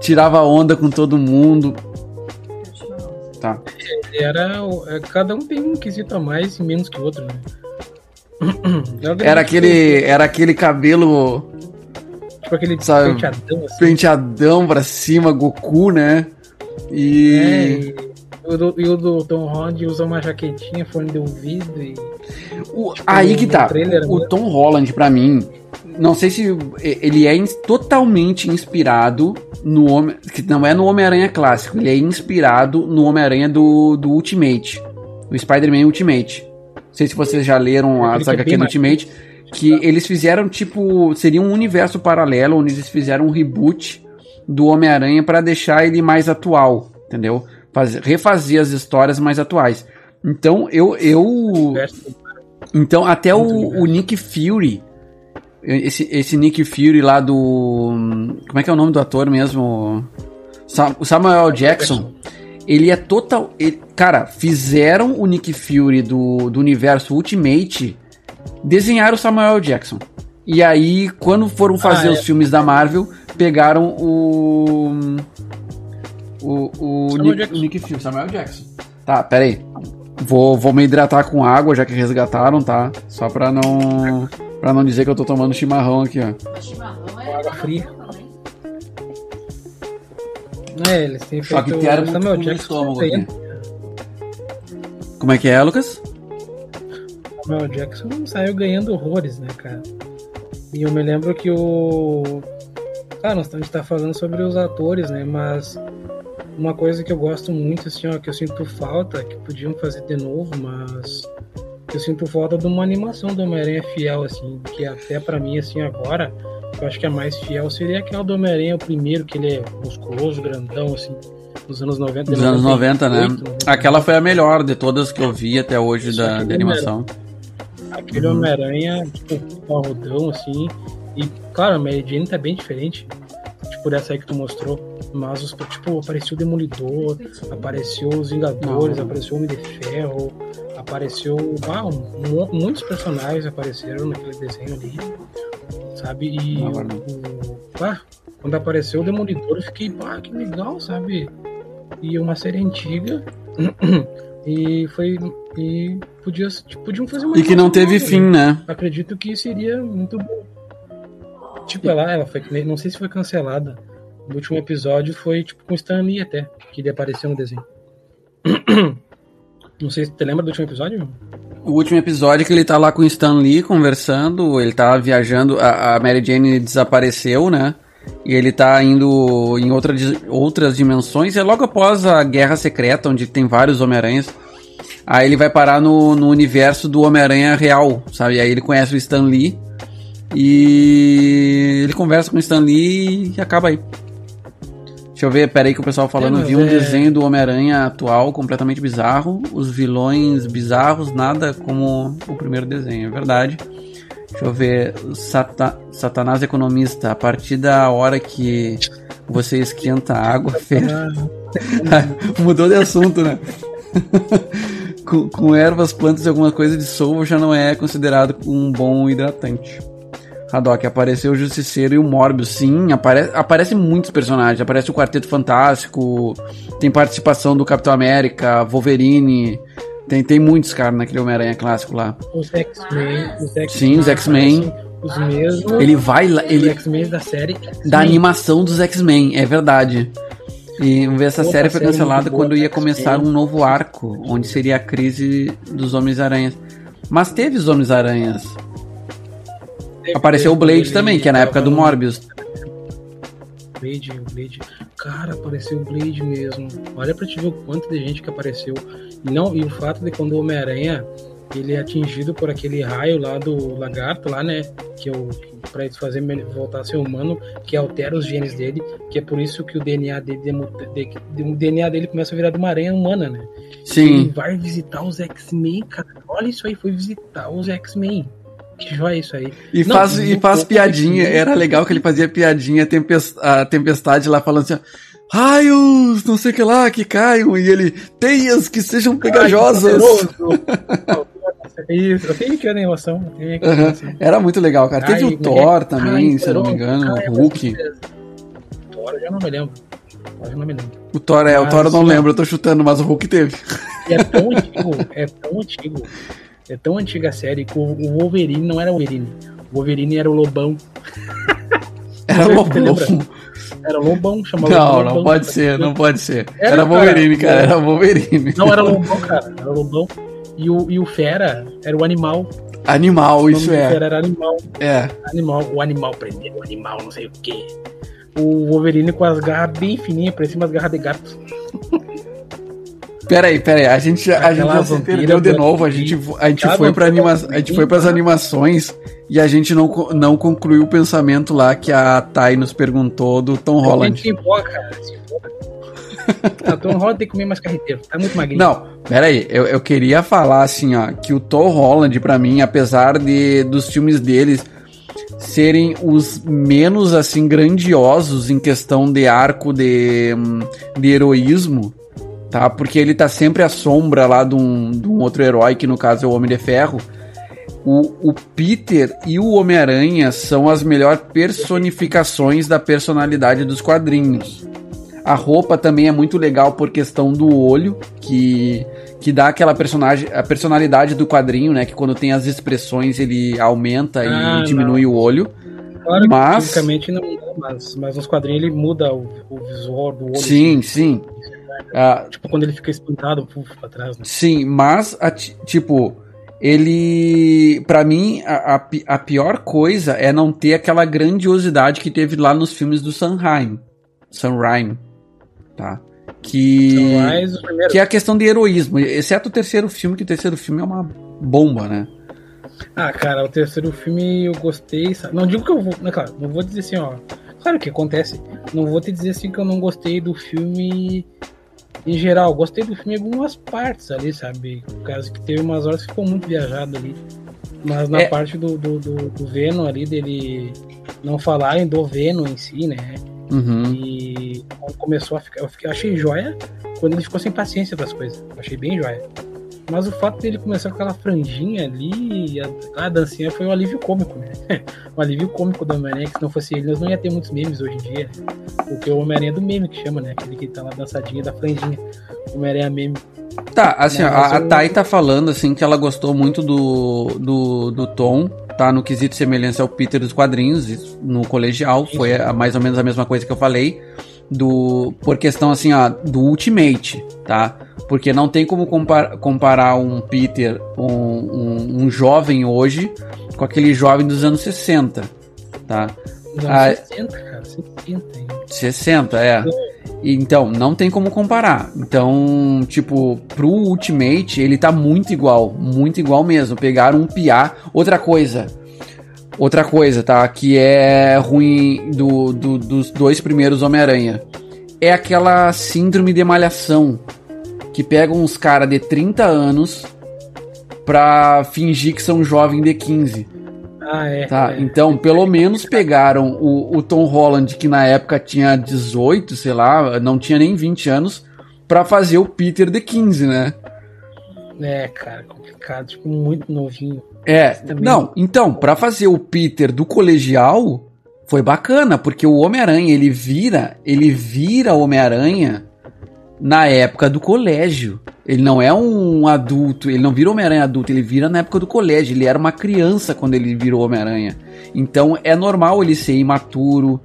tirava onda com todo mundo. Tá. Ele era. é, Cada um tem um quesito a mais e menos que o outro, né? <clears throat> Era aquele, era aquele cabelo Tipo aquele sabe, penteadão assim. penteadão pra cima, Goku, né? É, E e, o do, e o do Tom Holland usa uma jaquetinha, fone de ouvido e. o- aí que tá. O mesmo. Tom Holland, pra mim, não sei se ele é totalmente inspirado no Homem. Que não é no Homem-Aranha clássico, ele é inspirado no Homem-Aranha do, do Ultimate. Do Spider-Man Ultimate. Não sei se vocês já leram a que saga é aqui do Ultimate. Que eles fizeram, tipo. Seria um universo paralelo onde eles fizeram um reboot do Homem-Aranha pra deixar ele mais atual. Entendeu? Faz, refazer as histórias mais atuais. Então, eu. eu então, até o, o Nick Fury. Esse, esse Nick Fury lá do. Como é que é o nome do ator mesmo? O Samuel Jackson. Ele é total. ele- cara, fizeram o Nick Fury do, do universo Ultimate. Desenharam o Samuel Jackson. E aí, quando foram fazer Ah, é. os filmes da Marvel, pegaram o. O, o, Samuel Nick, Jackson. Nick Fury, Samuel Jackson. Tá, peraí. Vou, vou me hidratar com água, já que resgataram, tá? Só pra não. Pra não dizer que eu tô tomando chimarrão aqui, ó. Mas chimarrão é água fria. É, eles têm Só que feito o Samuel Jackson. estômago tem- aqui. Como é que é, Lucas? Samuel Jackson saiu ganhando horrores, né, cara? E eu me lembro que o. Claro, nós- a gente tá falando sobre os atores, né? Mas uma coisa que eu gosto muito, assim, ó, que eu sinto falta, que podiam fazer de novo, mas eu sinto falta de uma animação do Homem-Aranha fiel, assim, que até pra mim, assim, agora, eu acho que a mais fiel seria aquela do Homem-Aranha, o primeiro, que ele é musculoso, grandão, assim, dos anos 90. Dos anos 90, né? 98, 99. Aquela foi a melhor de todas que eu vi até hoje da, da animação. Aquele Uhum. Homem-Aranha, tipo, parrudão, assim. E, claro, a Mary Jane tá bem diferente. Tipo, dessa aí que tu mostrou. Mas, os, tipo, apareceu o Demolidor, apareceu os Vingadores, apareceu o Homem de Ferro, apareceu. Ah, um- muitos personagens apareceram naquele desenho ali. Sabe? E. Não, o- ah, quando apareceu o Demolidor, eu fiquei, pá, que legal, sabe? E uma série antiga. <clears throat> e foi. E podia, tipo, podiam fazer uma E que não teve fim, né? acredito que seria muito bom. Tipo, ela, ela foi, não sei se foi cancelada. No último episódio foi tipo com o Stan Lee até, que ele apareceu no desenho. <clears throat> Não sei se tu lembra do último episódio? O último episódio que ele tá lá com o Stan Lee conversando, ele tá viajando, a, a Mary Jane desapareceu, né? E ele tá indo em outra, outras dimensões. É logo após a Guerra Secreta, onde tem vários Homem-Aranhas. Aí ele vai parar no, no universo do Homem-Aranha real, sabe? Aí ele conhece o Stan Lee. E ele conversa com o Stan Lee e acaba aí. Deixa eu ver, peraí que o pessoal falando, vi um é- desenho do Homem-Aranha atual completamente bizarro, os vilões bizarros, nada como o primeiro desenho, é verdade. Deixa eu ver, Sata- Satanás Economista, a partir da hora que você esquenta a água, <laughs> ferve. <laughs> Mudou de assunto, né? <laughs> com, com ervas, plantas e alguma coisa dissolva já não é considerado um bom hidratante. Haddock, apareceu o Justiceiro e o Morbius, sim, apare aparecem muitos personagens, aparece o Quarteto Fantástico, tem participação do Capitão América, Wolverine, tem, tem muitos caras naquele Homem-Aranha clássico lá. Os X-Men. Os Sim, os X-Men. Os mesmos. Ele vai lá, Os ele X-Men da série. Da animação dos X-Men, é verdade. E vamos ver, essa Outra série foi cancelada quando do ia começar um novo arco, onde seria a crise dos Homens-Aranhas. Mas teve os Homens-Aranhas. Apareceu o Blade Ele também, que é na época do Morbius. Blade, o Blade. Cara, apareceu o Blade mesmo. Olha pra te ver o quanto de gente que apareceu. E, não, e o fato de quando o Homem-Aranha ele é atingido por aquele raio lá do lagarto lá, né? Que o para ele fazer voltar a ser humano, que altera os genes dele, que é por isso que o DNA dele de- de- o DNA dele começa a virar de uma aranha humana, né? Ele Sim. vai visitar os X-Men, cara. Olha isso aí, foi visitar os X-Men. Que joia isso aí. E Não, faz, e e faz piadinha. Era legal que ele fazia piadinha, tempes- a tempestade lá falando assim, raios, não sei o que lá, que caiam, e ele, teias que sejam pegajosas. Poderoso. <laughs> Isso, eu tenho que que Aham. animação. Era muito legal, cara. Teve Ai, o Thor também, ai, se eu não me engano, ai, o Hulk. Thor, eu já não me lembro. Eu não me lembro. O Thor é, o Mas, Thor eu não lembro, eu tô chutando, mas o Hulk teve. É tão antigo, é tão antigo, é tão antiga a série que o o Wolverine não era o Wolverine. O Wolverine era o Lobão. <laughs> Era Você Lobão. Era Lobão, chamava Não, Lobão. não pode ser, não pode ser. Era, Era Wolverine, cara. cara, era Wolverine. Não, era Lobão, cara. Era Lobão. E o, e o Fera era o animal. Animal, O isso é. Fera era animal. É. Animal, o animal prendeu o animal, não sei o quê. O Wolverine com as garras bem fininhas, parecia umas garras de gato. <laughs> Pera aí, pera aí, a gente, a gente Aquela perdeu de novo, a gente, a gente foi vampira anima, a gente foi pras animações e a gente não, não concluiu o pensamento lá que a Thay nos perguntou do Tom Holland. Tom Holland tem que comer mais carreteiro. Tá muito magrinho. Não, pera aí, eu, eu queria falar assim, ó, que o Tom Holland, pra mim, apesar de dos filmes deles serem os menos, assim, grandiosos em questão de arco de, hum, de heroísmo, tá? Porque ele tá sempre à sombra lá de um, de um outro herói, que no caso é o Homem de Ferro. O, o Peter e o Homem-Aranha são as melhores personificações da personalidade dos quadrinhos. A roupa também é muito legal por questão do olho, que, que dá aquela personagem, a personalidade do quadrinho, né? Que quando tem as expressões ele aumenta Ah, e diminui o olho. Claro que mas- fisicamente não muda, mas, mas nos quadrinhos ele muda o, o visual do olho. Sim, sim. Ah, Tipo, quando ele fica espantado, puf, pra trás, né? Sim, mas, a ti- tipo, ele. Pra mim, a, a a pior coisa é não ter aquela grandiosidade que teve lá nos filmes do Sanheim. Sanheim. Tá? Que. Que é a questão de heroísmo. Exceto o terceiro filme, que o terceiro filme é uma bomba, né? Ah, cara, o terceiro filme eu gostei. sabe? Não digo que eu vou. Não, claro, não vou dizer assim, ó. Claro que acontece. Não vou te dizer assim que eu não gostei do filme em geral. Gostei do filme em algumas partes ali, sabe? Por causa que teve umas horas que ficou muito viajado ali. Mas na É. parte do, do, do, do Venom ali, dele não falarem do Venom em si, né? Uhum. E começou a ficar. Eu, fiquei, eu achei joia quando ele ficou sem paciência das coisas. Eu achei bem joia. Mas o fato dele começar com aquela franjinha ali, a, a dancinha foi um alívio cômico, né? <laughs> um alívio cômico do Homem-Aranha, que se não fosse ele, nós não ia ter muitos memes hoje em dia. Né? Porque o Homem-Aranha é do meme que chama, né? Aquele que tá lá dançadinha da franjinha. Homem-Aranha meme. Tá, assim, mas a, a Thay tá falando, assim, que ela gostou muito do, do, do Tom, tá? No quesito semelhança ao Peter dos quadrinhos, no colegial, foi a- mais ou menos a mesma coisa que eu falei, do por questão, assim, ó, do Ultimate, tá? Porque não tem como compar- comparar um Peter, um, um, um jovem hoje, com aquele jovem dos anos 60, tá? Nos Ah, anos 60, cara, 70 hein? 60, é. Então, não tem como comparar. Então, tipo, pro Ultimate, ele tá muito igual. Muito igual mesmo. Pegaram um piá. Outra coisa. Outra coisa, tá? Que é ruim do, do- dos dois primeiros Homem-Aranha. É aquela síndrome de malhação. Que pegam uns caras de 30 anos pra fingir que são jovens de 15. Ah, é. Tá, é. então pelo menos pegaram o, o Tom Holland, que na época tinha 18, sei lá, não tinha nem 20 anos, pra fazer o Peter de 15, né? É, cara, complicado. Tipo, muito novinho. É, Também- não, então, pra fazer o Peter do colegial, foi bacana, porque o Homem-Aranha, ele vira, ele vira Homem-Aranha na época do colégio. Ele não é um adulto, ele não vira Homem-Aranha adulto, ele vira na época do colégio. Ele era uma criança quando ele virou Homem-Aranha. Então é normal ele ser imaturo,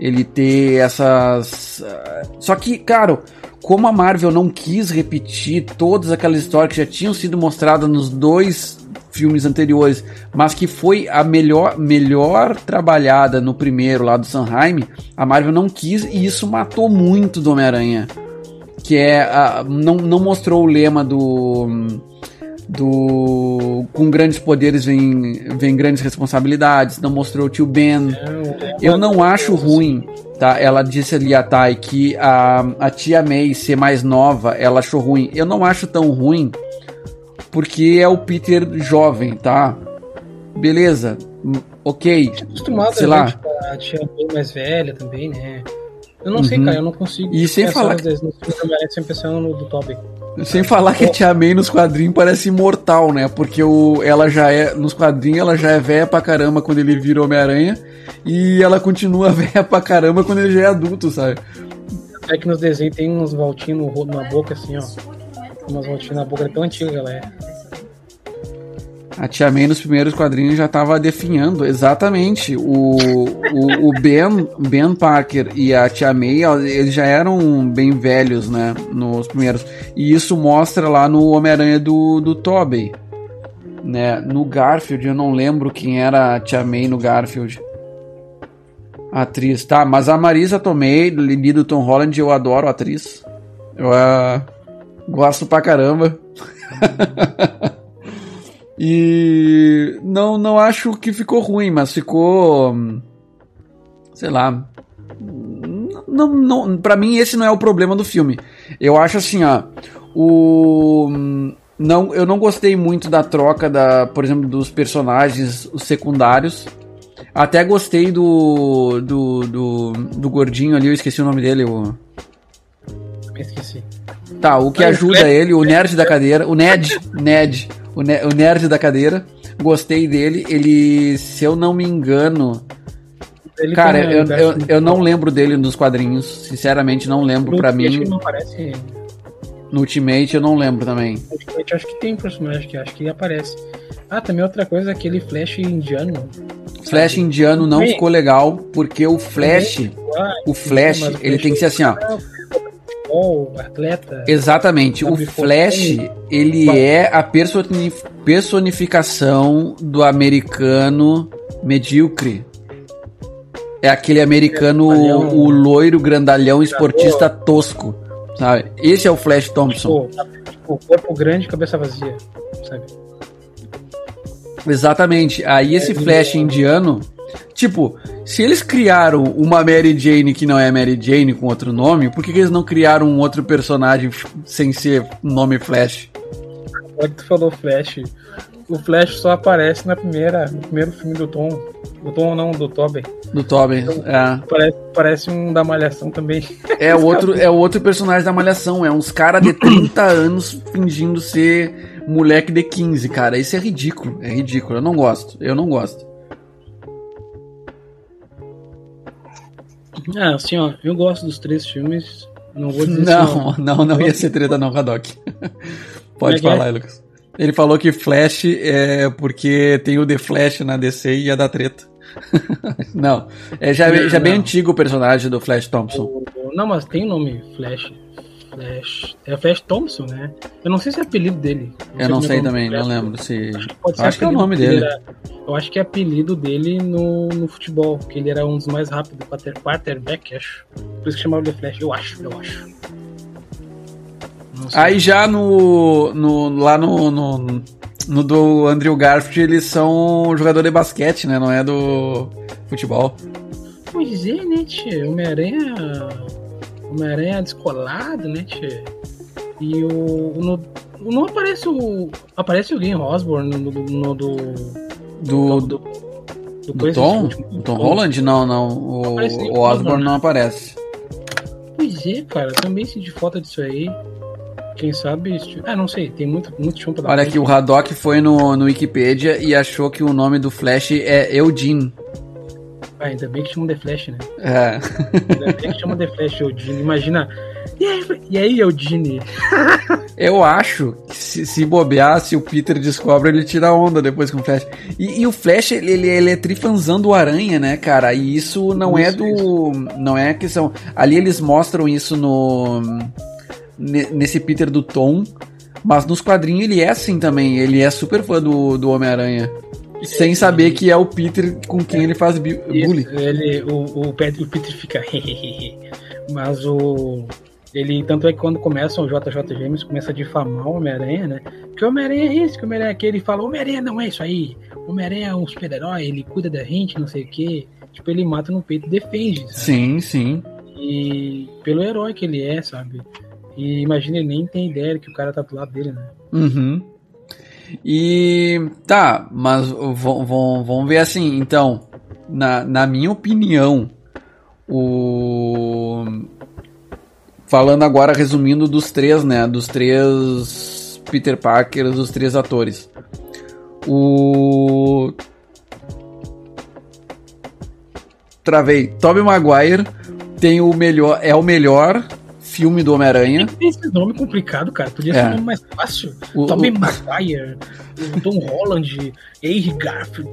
ele ter essas. ah, Só que, cara, como a Marvel não quis repetir todas aquelas histórias que já tinham sido mostradas nos dois filmes anteriores, mas que foi a melhor, melhor trabalhada no primeiro lá do Sanheim, a Marvel não quis e isso matou muito do Homem-Aranha. Que é. a- não, não mostrou o lema do. Do. Com grandes poderes vem, vem grandes responsabilidades. Não mostrou o tio Ben. Eu não acho ruim, tá? Ela disse ali a Thay que a, a tia May ser mais nova, ela achou ruim. Eu não acho tão ruim, porque é o Peter jovem, tá? Beleza, hum, ok. acostumado sei a lá. a tia bem mais velha também, né? Eu não sei, Uhum. cara, eu não consigo. E sem falar nos desenhos do Homem-Aranha sem pensando no do Tobey. Sem falar que a tia May nos quadrinhos parece imortal, né? Porque o, ela já é. Nos quadrinhos ela já é velha pra caramba quando ele vira Homem-Aranha. E ela continua <laughs> velha pra caramba quando ele já é adulto, sabe? É que nos desenhos tem uns voltinhos na boca, assim, ó. Umas voltinhas na boca, é tão antiga é. A Tia May nos primeiros quadrinhos já estava definhando exatamente o, o, o Ben, Ben Parker e a Tia May, eles já eram bem velhos, né, nos primeiros. E isso mostra lá no Homem-Aranha do, do Tobey, né, no Garfield, eu não lembro quem era a Tia May no Garfield. A atriz, tá, mas a Marisa Tomei, do Tom Holland, eu adoro a atriz. Eu ah, gosto pra caramba. <laughs> E não, não acho que ficou ruim, mas ficou. Sei lá. Não, não, pra mim, esse não é o problema do filme. Eu acho assim, ó. O. Não, eu não gostei muito da troca, da, por exemplo, dos personagens os secundários. Até gostei do, do, do, do gordinho ali, eu esqueci o nome dele. Esqueci. Tá, o que ajuda Fred. ele, o nerd da cadeira, o Ned, Ned, o, ne- o nerd da cadeira, gostei dele. Ele, se eu não me engano, Ele cara, um eu, eu, eu não lembro dele nos quadrinhos, sinceramente não lembro. Ultimate mim, não aparece. no Ultimate eu não lembro também. No Ultimate acho que tem personagem que acho que aparece. Ah, também outra coisa, aquele Flash indiano. Flash indiano não Bem, ficou legal, porque o Flash, Ah, o Flash, ele tem que ser assim, ó. Futebol, atleta. Exatamente, o Flash, ele Vai. é a personi- personificação do americano medíocre. É aquele americano, Grandalhão. o loiro, grandalhão, esportista tosco, sabe? Esse é o Flash Thompson. Tipo, tipo, corpo grande, cabeça vazia, sabe? Exatamente. Aí esse É, Flash indiano, tipo, se eles criaram uma Mary Jane que não é Mary Jane com outro nome, por que, que eles não criaram um outro personagem sem ser nome Flash? Agora que tu falou Flash, o Flash só aparece na primeira, no primeiro filme do Tom. Do Tom não, do Tobey. Do Tobey, é. Parece, parece um da Malhação também. É o <laughs> outro, é o outro personagem da Malhação. É uns caras de 30 anos fingindo ser moleque de 15, cara. Isso é ridículo. É ridículo. Eu não gosto. Eu não gosto. Ah, assim, ó, eu gosto dos três filmes. Não vou dizer Não, assim, <laughs> ó, não, não ia ser treta não, Haddock. Pode é é? falar aí, Lucas. Ele falou que Flash é porque tem o The Flash na DC e ia dar treta. <laughs> não, é já, já bem Não. antigo o personagem do Flash Thompson. Não, mas tem o nome Flash. Flash. É Flash Thompson, né? Eu não sei se é apelido dele. Eu não como é sei é o nome também, não lembro se. Acho que, pode ser Eu acho que é o nome dele, era- eu acho que é apelido dele no, no futebol, que ele era um dos mais rápidos, quarter- quarterback, acho. Por isso que chamava de Flash. Eu acho, eu acho. Não sei. Aí já no, no lá no, no, no do Andrew Garfield eles são jogador de basquete, né? Não é do futebol. Pois é, né, tia? Homem-Aranha. Homem-Aranha descolado, né, tia? E o. No, não aparece o. Aparece o Game Osborne no, no, no do. Do, do, do, do Tom? último. Tom Holland? Não, não. O, o o Osborn Osborn. não aparece. Pois é, cara, também senti falta disso aí. Quem sabe. Ah, não sei, tem muito, muito chão pra dar Olha aqui, o Haddock foi no, no Wikipedia e achou que o nome do Flash é Eugene. Ah, ainda bem que chama The Flash, né? É. Ainda bem que chama The Flash Eudine. Imagina. E aí, e aí Eudine? <laughs> Eu acho que se, se bobear, se o Peter descobre, ele tira onda depois com o Flash. E, e o Flash, ele, ele, ele é trifanzando o Aranha, né, cara? E isso não é Isso, do. Não é questão. Ali eles mostram isso no. ne- Nesse Peter do Tom. Mas nos quadrinhos ele é assim também. Ele é super fã do, do Homem-Aranha. Sem saber que é o Peter com quem ele faz bullying. Ele, o, o, Peter, o Peter fica. <laughs> Mas o. Ele, tanto é que quando começam o JJ James, começa a difamar o Homem-Aranha, né? Que o Homem-Aranha é esse, que o Homem-Aranha é aquele. Ele fala: Homem-Aranha não é isso aí. O Homem-Aranha é um super-herói, ele cuida da gente, não sei o quê. Tipo, ele mata no peito e defende, sabe? Sim, sim. E pelo herói que ele é, sabe? E imagina, ele nem tem ideia que o cara tá do lado dele, né? Uhum. E tá, mas vamos ver assim, então, na, na minha opinião, o falando agora resumindo dos três, né, dos três Peter Parker, dos três atores. O Travei. Tobey Maguire tem o melhor, é o melhor filme do Homem-Aranha. Esse nome complicado, cara. Podia É. ser um nome mais fácil. O- Tobey o- Maguire, o Tom Holland, Henry Garfield.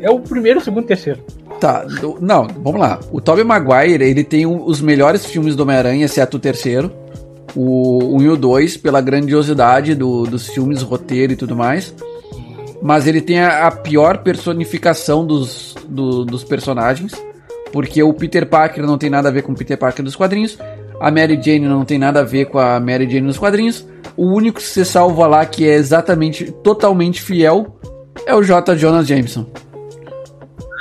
É o primeiro, o segundo e terceiro. Tá, não, vamos lá. O Tobey Maguire, ele tem o- os melhores filmes do Homem-Aranha, exceto o terceiro. O 1 e o 2, pela grandiosidade do- dos filmes, roteiro e tudo mais. Mas ele tem a, a pior personificação dos, do- dos personagens. Porque o Peter Parker não tem nada a ver com o Peter Parker dos quadrinhos. A Mary Jane não tem nada a ver com a Mary Jane nos quadrinhos. O único que se salva lá, que é exatamente, totalmente fiel, é o J. Jonas Jameson.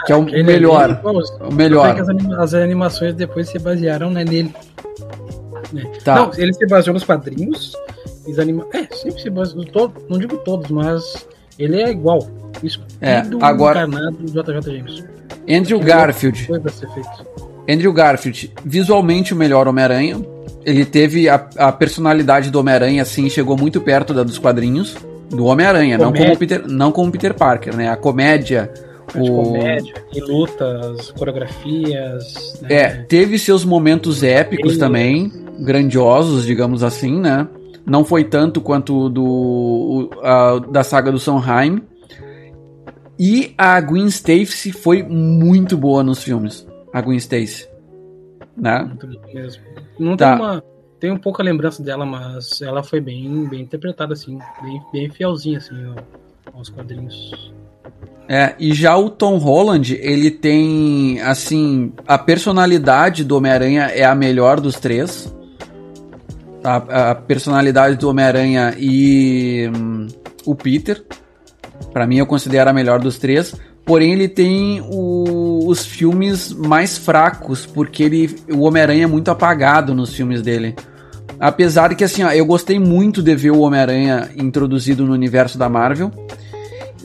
Que é o Ele melhor. ali, pô, O melhor. As, anima- as animações depois se basearam né, nele. né? Tá. Não, ele se baseou nos quadrinhos. Os anima... É, sempre se baseou. todo- Não digo todos, mas ele é igual. Isso É, agora- encarnado do JJ James. Andrew Garfield. Foi pra ser feito. Andrew Garfield, visualmente o melhor Homem-Aranha. Ele teve a, a personalidade do Homem-Aranha, assim, chegou muito perto da dos quadrinhos. Do Homem-Aranha, não como, Peter, não como Peter Parker, né? A comédia. O... comédia, e lutas, coreografias. né? É, teve seus momentos épicos Ele- também, grandiosos, digamos assim, né? Não foi tanto quanto o do a- da saga do Sondheim. E a Gwen Stacy foi muito boa nos filmes. A Gwen Stacy. Né? Muito bom mesmo. Não Tá. tem uma. Um pouca lembrança dela, mas ela foi bem, bem interpretada, assim. Bem, bem fielzinha, assim, ao- aos quadrinhos. É, e já o Tom Holland, ele tem, assim, a personalidade do Homem-Aranha é a melhor dos três. A, a personalidade do Homem-Aranha e hum, o Peter. Pra mim, eu considero a melhor dos três. Porém, ele tem o- os filmes mais fracos, porque ele, o Homem-Aranha é muito apagado nos filmes dele. Apesar de que, assim, ó, eu gostei muito de ver o Homem-Aranha introduzido no universo da Marvel.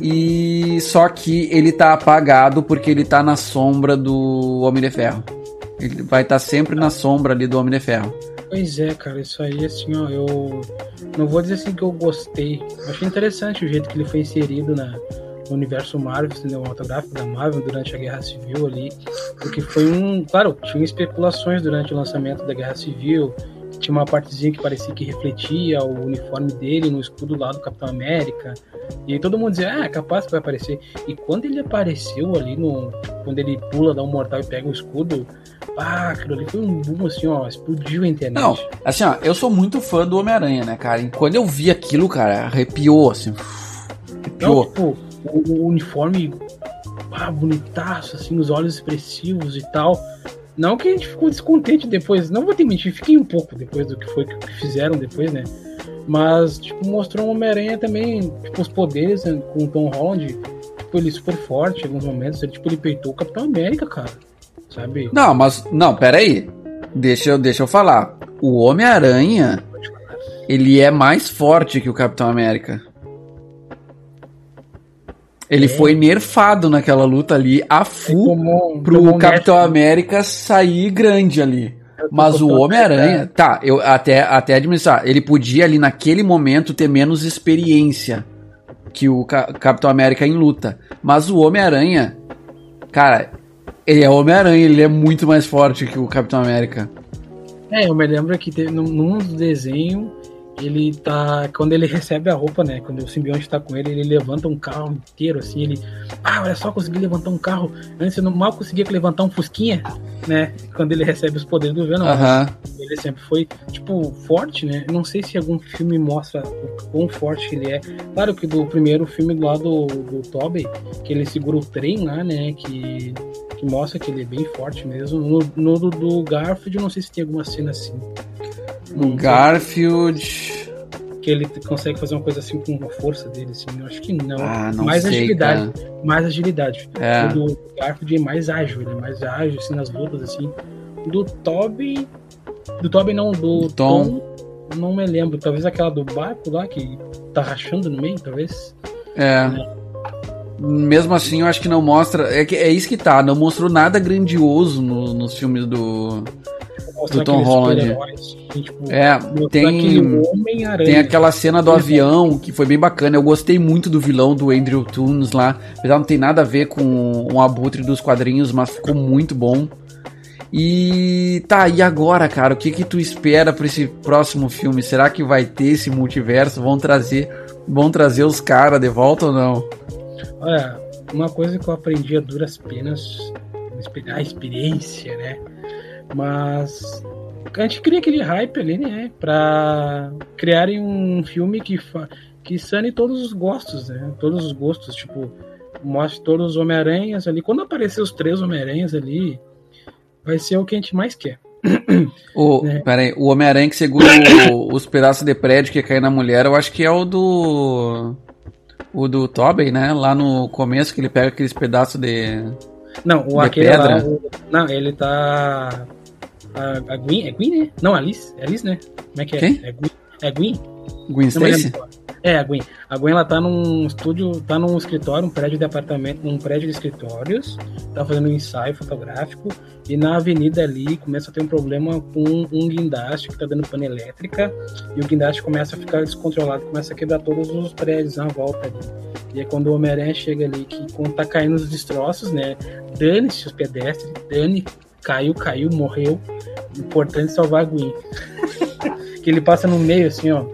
E só que ele tá apagado porque ele tá na sombra do Homem de Ferro. Ele vai estar tá sempre na sombra ali do Homem de Ferro. Pois é, cara, isso aí, assim, ó, eu não vou dizer assim que eu gostei. Eu achei interessante o jeito que ele foi inserido na, no universo Marvel, cinematográfico da Marvel durante a Guerra Civil ali, porque foi um, claro, tinha especulações durante o lançamento da Guerra Civil, tinha uma partezinha que parecia que refletia o uniforme dele no escudo lá do Capitão América. E aí todo mundo dizia, ah, é capaz que vai aparecer. E quando ele apareceu ali no. Quando ele pula, dá um mortal e pega o escudo. Ah, aquilo ali foi um boom assim, ó, explodiu a internet. Não, assim, ó, eu sou muito fã do Homem-Aranha, né, cara? E quando eu vi aquilo, cara, arrepiou, assim. Arrepiou. Não, tipo, o, o uniforme ah, bonitaço, assim, os olhos expressivos e tal. Não que a gente ficou descontente depois, não vou te mentir, fiquei um pouco depois do que foi que fizeram depois, né? Mas, tipo, mostrou um Homem-Aranha também, tipo, os poderes né, com o Tom Holland, tipo, ele super forte em alguns momentos, ele, tipo, ele peitou o Capitão América, cara, sabe? Não, mas, não, peraí, deixa eu, deixa eu falar, o Homem-Aranha, ele é mais forte que o Capitão América. Ele é. foi nerfado naquela luta ali, a full, tomou, pro tomou Capitão. América sair grande ali. Mas o Homem-Aranha, tá, eu até, até administrar, ele podia ali naquele momento ter menos experiência que o Ca Capitão América em luta. Mas o Homem-Aranha, cara, ele é Homem-Aranha, ele é muito mais forte que o Capitão América. É, eu me lembro que teve, num, num desenho ele tá. Quando ele recebe a roupa, né? Quando o simbionte tá com ele, ele levanta um carro inteiro, assim, ele. Ah, olha só, consegui levantar um carro. Antes eu não mal conseguia levantar um Fusquinha, né? Quando ele recebe os poderes do Venom. Uhum. Ele sempre foi, tipo, forte, né? não sei se algum filme mostra o quão forte ele é. Claro que do primeiro filme lá do, do Tobey, que ele segura o trem lá, né? Que que mostra que ele é bem forte mesmo. No, no do, do Garfield, eu não sei se tem alguma cena assim. No Garfield. Que ele consegue fazer uma coisa assim com a força dele, assim. Eu acho que não. Ah, não mais sei, agilidade. Cara. Mais agilidade. É. O do Garfield é mais ágil, ele é mais ágil, assim, nas lutas, assim. Do Toby. Do Toby não, do, do Tom. Tom. Não me lembro. Talvez aquela do barco lá que tá rachando no meio, talvez. É. é mesmo assim, eu acho que não mostra. É, que, é isso que tá, não mostrou nada grandioso no, nos filmes do, do Tom Holland. tipo, é, tem, tem aquela cena do avião que foi bem bacana. Eu gostei muito do vilão do Andrew Toons lá. Apesar não tem nada a ver com um abutre dos quadrinhos, mas ficou muito bom. E tá, e agora, cara, o que que tu espera para esse próximo filme? Será que vai ter esse multiverso? Vão trazer, vão trazer os caras de volta ou não? Olha, uma coisa que eu aprendi a duras penas, a experiência, né? Mas a gente cria aquele hype ali, né? Pra criarem um filme que, que sane todos os gostos, né? Todos os gostos, tipo, mostre todos os Homem-Aranhas ali. Quando aparecer os três Homem-Aranhas ali, vai ser o que a gente mais quer. O, <coughs> é. Peraí, o Homem-Aranha que segura o, os pedaços de prédio que cai na mulher, eu acho que é o do o do Tobey, né? Lá no começo que ele pega aqueles pedaços de. Não, o de pedra. Lá, o, não, ele tá. A, a Gwen, é Gwen, né? Não, Alice. É Alice, né? Como é que é? Quem? É Gwen. É Gwen? Gwen Stacy? É, a Gwen. A Gwen ela tá num estúdio, tá num escritório, um prédio de apartamento, um prédio de escritórios, tá fazendo um ensaio fotográfico e na avenida ali começa a ter um problema com um guindaste que tá dando pane elétrica e o guindaste começa a ficar descontrolado, começa a quebrar todos os prédios na volta ali. E é quando o Homem-Aranha chega ali, que quando tá caindo os destroços, né? Dane-se os pedestres, dane, caiu, caiu, morreu. Importante salvar a Gwen. <laughs> que ele passa no meio assim, ó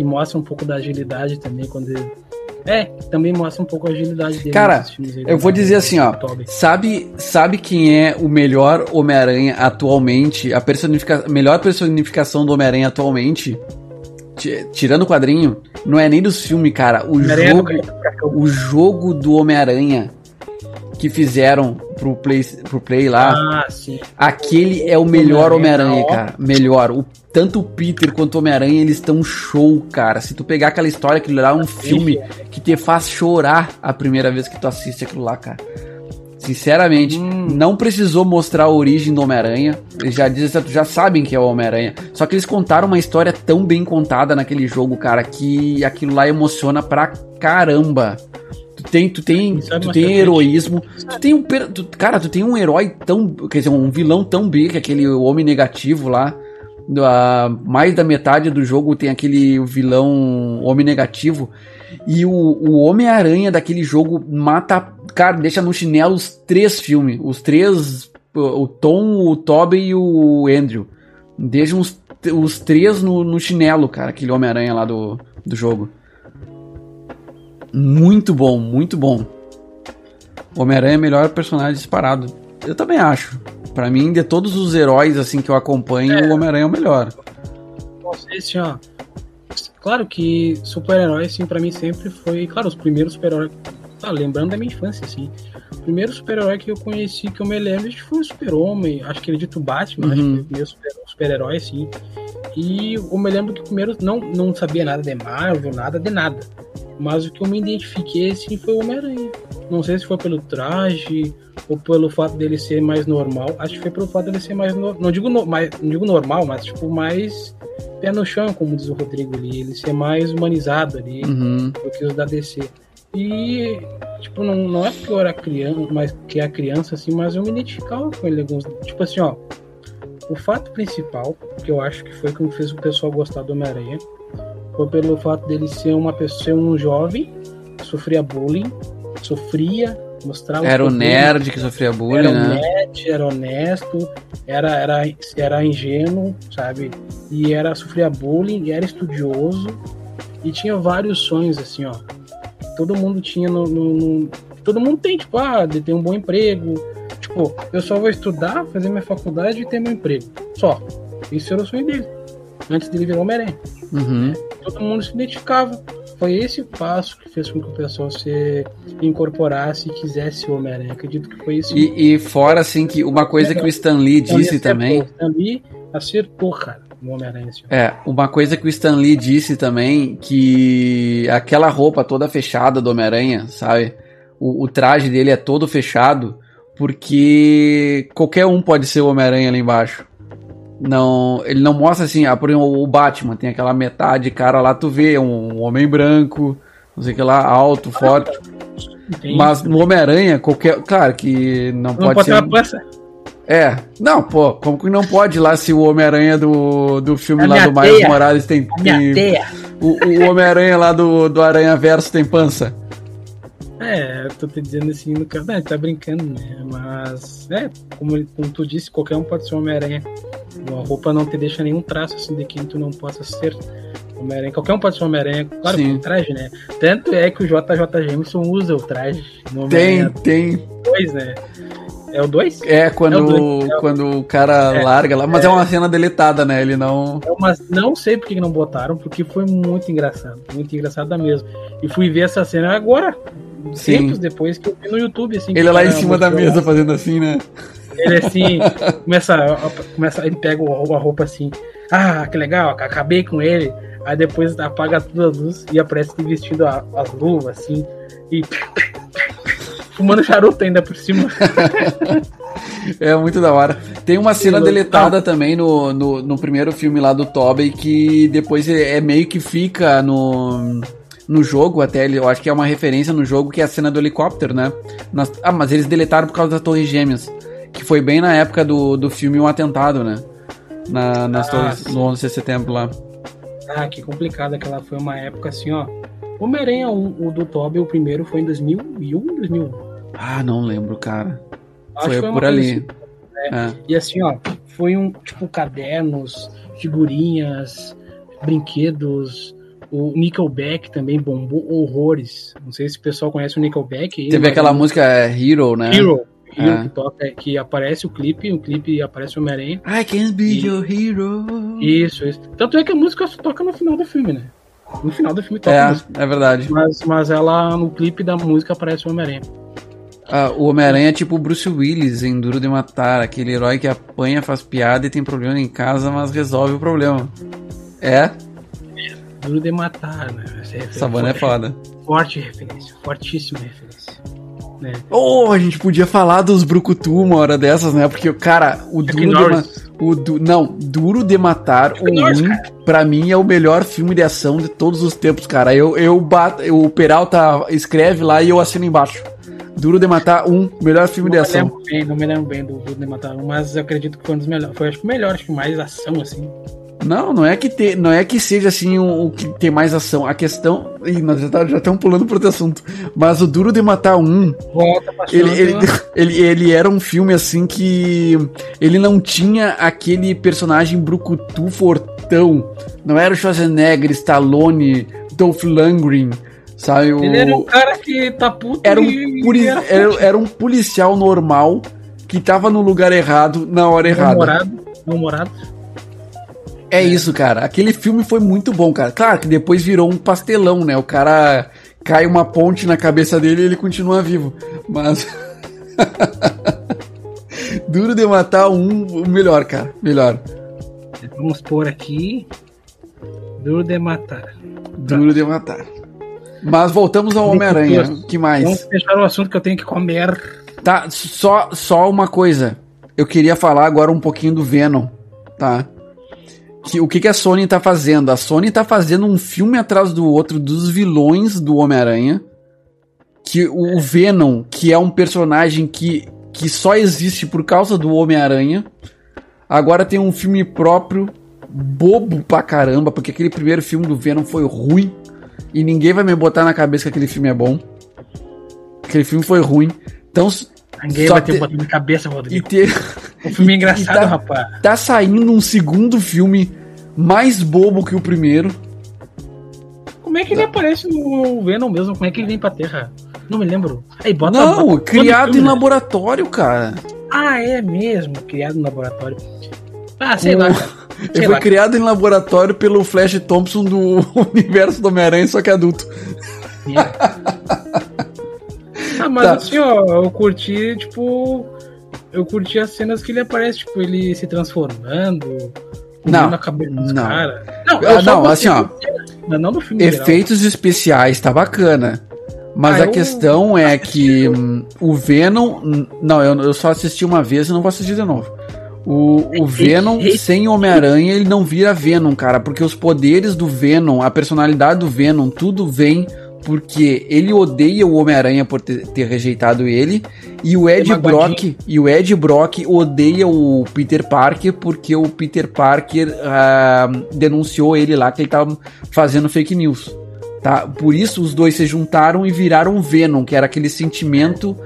que mostra um pouco da agilidade também quando ele... É, também mostra um pouco a agilidade dele. Cara, eu vou dizer assim, ó. Sabe, sabe quem é o melhor Homem-Aranha atualmente? A personifica... melhor personificação do Homem-Aranha atualmente? Tirando o quadrinho, não é nem dos filmes, cara. O jogo, o jogo do Homem-Aranha que fizeram pro Play, pro play lá. Ah, sim. Aquele é o melhor Homem-Aranha, cara. Melhor. O, tanto o Peter quanto o Homem-Aranha, eles estão show, cara. Se tu pegar aquela história, aquilo lá é um filme que te faz chorar a primeira vez que tu assiste aquilo lá, cara. Sinceramente, Hum. não precisou mostrar a origem do Homem-Aranha. Eles já dizem, já sabem que é o Homem-Aranha. Só que eles contaram uma história tão bem contada naquele jogo, cara, que aquilo lá emociona pra caramba. Tu tem, tu tem, tu tem heroísmo. Tu tem um, tu- cara, tu tem um herói tão, quer dizer, um vilão tão B que aquele homem negativo lá. A- mais da metade do jogo tem aquele vilão homem negativo. E o, o Homem-Aranha daquele jogo mata. Cara, deixa no chinelo os três filmes. Os três. O Tom, o Tobey e o Andrew. Deixa os, os três no, no chinelo, cara. Aquele Homem-Aranha lá do, do jogo. Muito bom, muito bom. Homem-Aranha é o melhor personagem disparado. Eu também acho. Pra mim, de todos os heróis assim que eu acompanho, o Homem-Aranha é o melhor. Assim, ó. Claro que super-herói, assim, pra mim sempre foi. Claro, os primeiros super-heróis. Tá, lembrando da minha infância, assim. O primeiro super-herói que eu conheci, que eu me lembro, foi o Super-Homem. Acho que ele dito Batman, acho que Uhum. foi o primeiro super- super-herói, assim. E eu me lembro que o primeiro não, não sabia nada de Marvel, nada de nada. Mas o que eu me identifiquei, assim, foi o Homem-Aranha. Não sei se foi pelo traje ou pelo fato dele ser mais normal. Acho que foi pelo fato dele ser mais. no- Não digo, no- mais, não digo normal, mas tipo, mais pé no chão, como diz o Rodrigo ali. Ele ser mais humanizado ali Uhum. do que os da DC. E, tipo, não, não é porque eu era criança, mas que é criança, assim, mas eu me identificava com ele. Alguns, tipo assim, ó. O fato principal, que eu acho que foi que fez o pessoal gostar do Homem-Aranha, foi pelo fato dele ser uma pessoa, um jovem, que sofria bullying, sofria, mostrava. os Era o nerd que sofria bullying, era né? nerd, era honesto, era, era, era ingênuo, sabe? E era sofria bullying, era estudioso e tinha vários sonhos assim, ó. Todo mundo tinha no, no- no- todo mundo tem tipo, ah, de ter um bom emprego. Tipo, eu só vou estudar, fazer minha faculdade e ter meu emprego. Só. Isso era o sonho dele. Antes dele virar Homem-Aranha Uhum. todo mundo se identificava. Foi esse o passo que fez com que o pessoal se incorporasse e quisesse o Homem-Aranha. Acredito que foi isso. E, e fora, assim, que uma coisa que o Stan Lee disse também. Ali acertou, cara, o Homem-Aranha. Assim. É, uma coisa que o Stan Lee disse também, que aquela roupa toda fechada do Homem-Aranha, sabe? O, o traje dele é todo fechado, porque qualquer um pode ser o Homem-Aranha ali embaixo. Não, ele não mostra assim, ah, por exemplo, o Batman tem aquela metade cara lá, tu vê um homem branco, não sei o que lá, alto, forte. Tem- Mas no Homem-Aranha, qualquer. Claro que não, não pode, pode ser. uma pança. É, não, pô, como que não pode lá se o Homem-Aranha do, do filme A lá do Miles. Morales tem. Tem- o o Homem-Aranha lá do, do Aranha Verso tem pança. É, eu tô te dizendo assim, no caso, né, tá brincando, né? Mas, é, como, como tu disse, qualquer um pode ser Homem-Aranha. A roupa não te deixa nenhum traço assim de quem tu não possa ser Homem-Aranha. Qualquer um pode ser Homem-Aranha, claro, Sim. com traje, né? Tanto é que o JJ Jameson usa o traje no Tem, tem. 2, né? É o 2? É quando, É o dois, é o- quando o cara É, larga lá, mas é. uma cena deletada, né? Ele não. Mas não sei por que não botaram, porque foi muito engraçado. Muito engraçado mesmo. E fui ver essa cena agora, Sim. tempos depois que eu vi no YouTube, assim. Ele lá em cima da mesa fazendo assim, né? Ele assim, começa, começa, ele pega a roupa assim, ah, que legal, acabei com ele. Aí depois apaga toda a luz e aparece vestindo a- as luvas, assim, e <laughs> fumando charuto ainda por cima. <laughs> É muito da hora. Tem uma cena deletada também no, no, no primeiro filme lá do Tobey que depois é é meio que fica no, no jogo até. ele- Eu acho que é uma referência no jogo que é a cena do helicóptero, né? Nas- ah, mas eles deletaram por causa das Torres Gêmeas. Que foi bem na época do, do filme Um Atentado, né? Na, nas Ah, torres, no 11 de setembro lá. Ah, que complicado, aquela foi uma época assim, ó. Homem-Aranha, o, o do Tobey, o primeiro foi em 2001, 2001. Ah, não lembro, cara. Acho Foi uma por ali. assim. É. E assim, ó, foi um, tipo, cadernos, figurinhas, brinquedos. O Nickelback também bombou horrores. Não sei se o pessoal conhece o Nickelback. Teve aquela música é, Hero, né? Hero. Hero É. que, toca, que aparece o clipe, o clipe aparece o Homem-Aranha. I can be E- your hero. Isso, isso. Tanto é que a música só toca no final do filme, né? No final do filme toca É, música. é verdade. Mas, mas ela, no clipe da música, aparece o Homem-Aranha. Ah, o Homem-Aranha é tipo o Bruce Willis em Duro de Matar, aquele herói que apanha, faz piada e tem problema em casa, mas resolve o problema. É, Duro de matar, né? Essa, essa banda é foda. Forte referência, fortíssima referência. Né? Oh, a gente podia falar dos Brucutu uma hora dessas, né? Porque, cara, o Chuck Duro de Norris. Matar. O du... Não, Duro de Matar, Chuck o Norris, 1, cara. pra mim é o melhor filme de ação de todos os tempos, cara. Eu, eu bato. O Peralta escreve lá e eu assino embaixo. Duro de Matar 1, melhor filme Não de ação. bem, não me lembro bem do Duro de Matar, um, mas eu acredito que foi um dos melhores. Foi acho que o melhor, acho que mais ação, assim. Não, não é que te, não é que seja assim o, o que tem mais ação. A questão. Ih, nós já tá- estamos pulando pro outro assunto. Mas o Duro de Matar 1, Volta pra ele, ele, <laughs> ele, ele era um filme assim que. Ele não tinha aquele personagem brucutu fortão. Não era o Schwarzenegger, Stallone, Dolph Lundgren, sabe? O, Ele era um cara que tá puto era um, poli- era era, era um policial normal que tava no lugar errado na hora errada. namorado, namorado. É isso, cara. Aquele filme foi muito bom, cara. Claro que depois virou um pastelão, né? O cara cai uma ponte na cabeça dele e ele continua vivo. Mas. <laughs> Duro de matar um, o melhor, cara. Melhor. Vamos pôr aqui. Duro de matar. Duro de matar. Mas voltamos ao Homem-Aranha. que mais? Vamos fechar o assunto que eu tenho que comer. Tá, só, só uma coisa. Eu queria falar agora um pouquinho do Venom, tá? Que, o que, que a Sony tá fazendo? A Sony tá fazendo um filme atrás do outro dos vilões do Homem-Aranha. Que o Venom, que é um personagem que, que só existe por causa do Homem-Aranha, agora tem um filme próprio, bobo pra caramba, porque aquele primeiro filme do Venom foi ruim. E ninguém vai me botar na cabeça que aquele filme é bom. Aquele filme foi ruim. Então, Ninguém Só vai ter te- botado na cabeça, e Rodrigo. O filme é <laughs> engraçado, tá- rapaz. tá saindo um segundo filme mais bobo que o primeiro. Como é que ele aparece no Venom mesmo? Como é que ele vem pra Terra? Não me lembro. Aí bota Não, bota- criado todo em filme, né? laboratório, cara. Ah, é mesmo, criado no laboratório. Ah, sei Com- lá, <laughs> cara. Ele Sei foi lá. criado em laboratório pelo Flash Thompson do <laughs> universo do Homem-Aranha, só que adulto. Ah, mas Tá. assim, ó, eu curti, tipo. Eu curti as cenas que ele aparece, tipo, ele se transformando. Não, a cabeça dos não. caras. Não, Ah, eu só não, assim, ó, Não, não do filme. em geral. Efeitos especiais tá bacana. Mas Ah, a questão é que o Venom. Não, eu, eu só assisti uma vez e não vou assistir de novo. O, o Venom sem Homem-Aranha, ele não vira Venom, cara. Porque os poderes do Venom, a personalidade do Venom, tudo vem porque ele odeia o Homem-Aranha por ter, ter rejeitado ele. E o Ed. Brock. E o Ed Brock odeia o Peter Parker porque o Peter Parker ah, denunciou ele lá que ele tava fazendo fake news. Tá? Por isso os dois se juntaram e viraram Venom, que era aquele sentimento,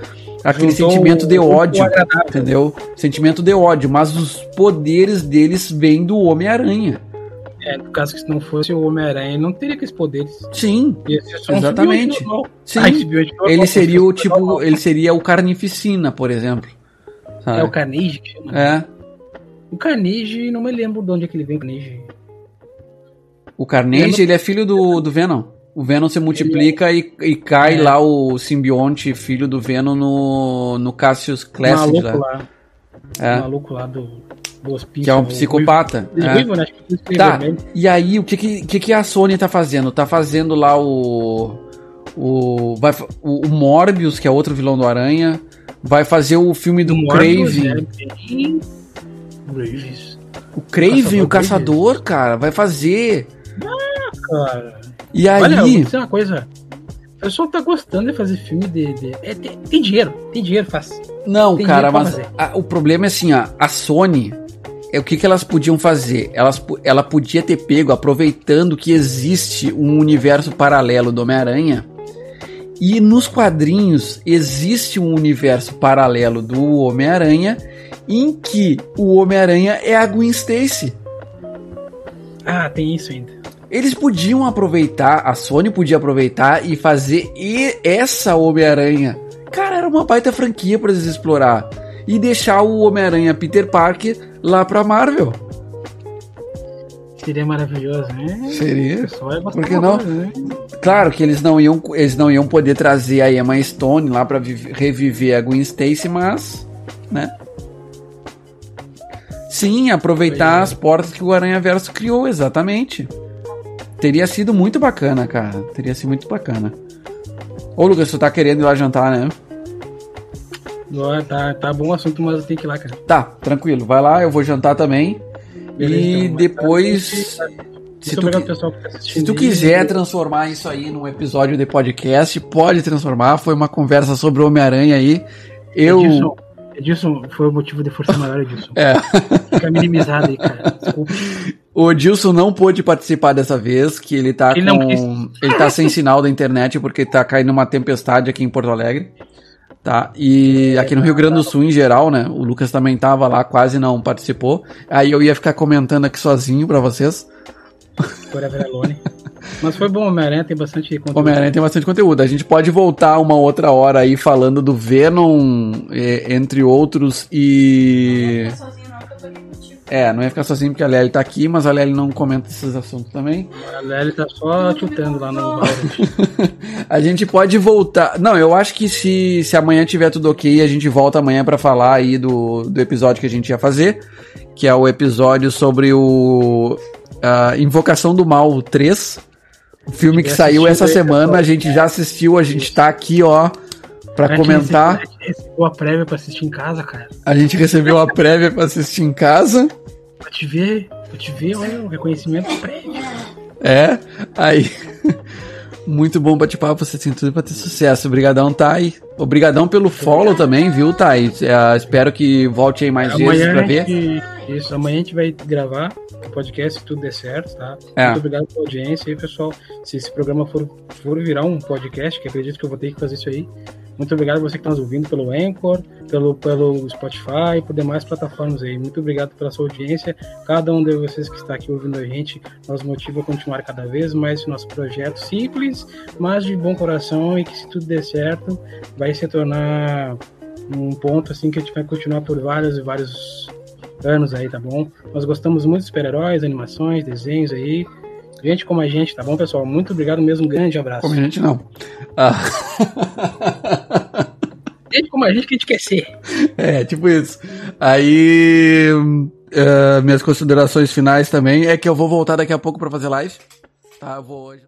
aquele Juntou sentimento de ódio, entendeu? Sentimento de ódio, mas os poderes deles vêm do Homem-Aranha. É, no caso que se não fosse o Homem-Aranha, ele não teria aqueles poderes. Sim, um Exatamente. Sim. Ah, normal, ele seria o simbionte tipo, normal. ele seria o Carnificina, por exemplo. sabe? É o Carnage que chama. É, O Carnage, não me lembro de onde é que ele vem, o Carnage. o Carnage, ele é filho do, do Venom. O Venom se multiplica e, e cai É. lá o simbionte, filho do Venom, no, no Cassius Classic maluco lá. lá. É. maluco lá do. Que é um o psicopata. Ruivo, é. Ruivo, né? Tá, e aí o que que, que a Sony tá fazendo? Tá fazendo lá o. O, vai, o, o Morbius, que é outro vilão do Aranha. Vai fazer o filme do Morbius Craven. é bem- Graves. O o Caçador caçador, cara, vai fazer. Cara. E Olha, eu vou aí. dizer uma coisa. O pessoal tá gostando de fazer filme de. de- é, tem, tem dinheiro, tem dinheiro, faz. Não, tem cara, mas a- o problema é assim, ó, a Sony. É o que, que elas podiam fazer? Elas, ela podia ter pego, aproveitando que existe um universo paralelo do Homem-Aranha. E nos quadrinhos existe um universo paralelo do Homem-Aranha em que o Homem-Aranha é a Gwen Stacy. Ah, tem isso ainda. Eles podiam aproveitar, a Sony podia aproveitar e fazer e- essa Homem-Aranha. Cara, era uma baita franquia pra eles explorar. E deixar o Homem-Aranha Peter Parker lá pra Marvel. Seria maravilhoso, né? Seria. Por que não? coisa, né? Claro que eles não iam, eles não iam poder trazer a Emma Stone lá pra vive- reviver a Gwen Stacy, mas, né? Sim, aproveitar as portas que o Aranha Verso criou, exatamente. Teria sido muito bacana, cara. Teria sido muito bacana. Ô, Lucas, tu tá querendo ir lá jantar, né? Tá, tá bom o assunto, mas eu tenho que ir lá, cara. Tá, tranquilo. Vai lá, eu vou jantar também. Beleza, e então, depois. tá- Se tu, estar se tu quiser transformar isso aí num episódio de podcast, pode transformar. Foi uma conversa sobre o Homem-Aranha aí. Eu. Edilson, Edilson, foi o motivo de força maior, Edilson. É. Fica minimizado aí, cara. Desculpa. O Dilson não pôde participar dessa vez, que ele tá Ele com. Ele tá sem sinal da internet porque tá caindo uma tempestade aqui em Porto Alegre. Tá? E aqui no Rio Grande do Sul em geral, né? O Lucas também tava lá, quase não participou. Aí eu ia ficar comentando aqui sozinho pra vocês. Forever Alone. Mas foi bom, Homem-Aranha tem bastante conteúdo. Homem-Aranha tem bastante conteúdo. A gente pode voltar uma outra hora aí falando do Venom, eh, entre outros, e. Sozinho contigo. É, não ia ficar sozinho porque a Lely tá aqui, mas a Lely não comenta esses assuntos também. A Lely tá só chutando lá no <laughs> Valorant. A gente pode voltar. Não, eu acho que se, se amanhã tiver tudo ok, a gente volta amanhã pra falar aí do, do episódio que a gente ia fazer, que é o episódio sobre o ah, Invocação do Mal 3. O filme que saiu essa semana, a gente já assistiu, a gente tá aqui, ó, pra A gente comentar. A gente recebeu a prévia pra assistir em casa, cara. A gente recebeu a prévia pra assistir em casa. Pra te ver, pra te ver, olha, o reconhecimento prévio. É, aí. <laughs> Muito bom bate-papo, você tem tudo pra ter sucesso. Obrigadão, Thay. Obrigadão pelo follow também, viu, Thay? É, espero que volte aí mais vezes Amanhã pra a ver. gente, isso, amanhã a gente vai gravar o podcast se tudo der certo, tá? É. Muito obrigado pela audiência aí, pessoal. Se esse programa for, for virar um podcast, que acredito que eu vou ter que fazer isso aí. Muito obrigado a você que está nos ouvindo pelo Anchor, pelo, pelo Spotify por demais plataformas aí. Muito obrigado pela sua audiência. Cada um de vocês que está aqui ouvindo a gente nos motiva a continuar cada vez mais esse nosso projeto simples, mas de bom coração e que se tudo der certo, vai se tornar um ponto assim que a gente vai continuar por vários e vários anos aí, tá bom? Nós gostamos muito de super-heróis, animações, desenhos aí. Gente como a gente, tá bom, pessoal? Muito obrigado mesmo, um grande abraço. Como a gente não. Ah. <laughs> Gente como a gente que a gente quer ser. é, tipo isso. Aí. ah, minhas considerações finais também é que eu vou voltar daqui a pouco pra fazer live. Tá, eu vou hoje.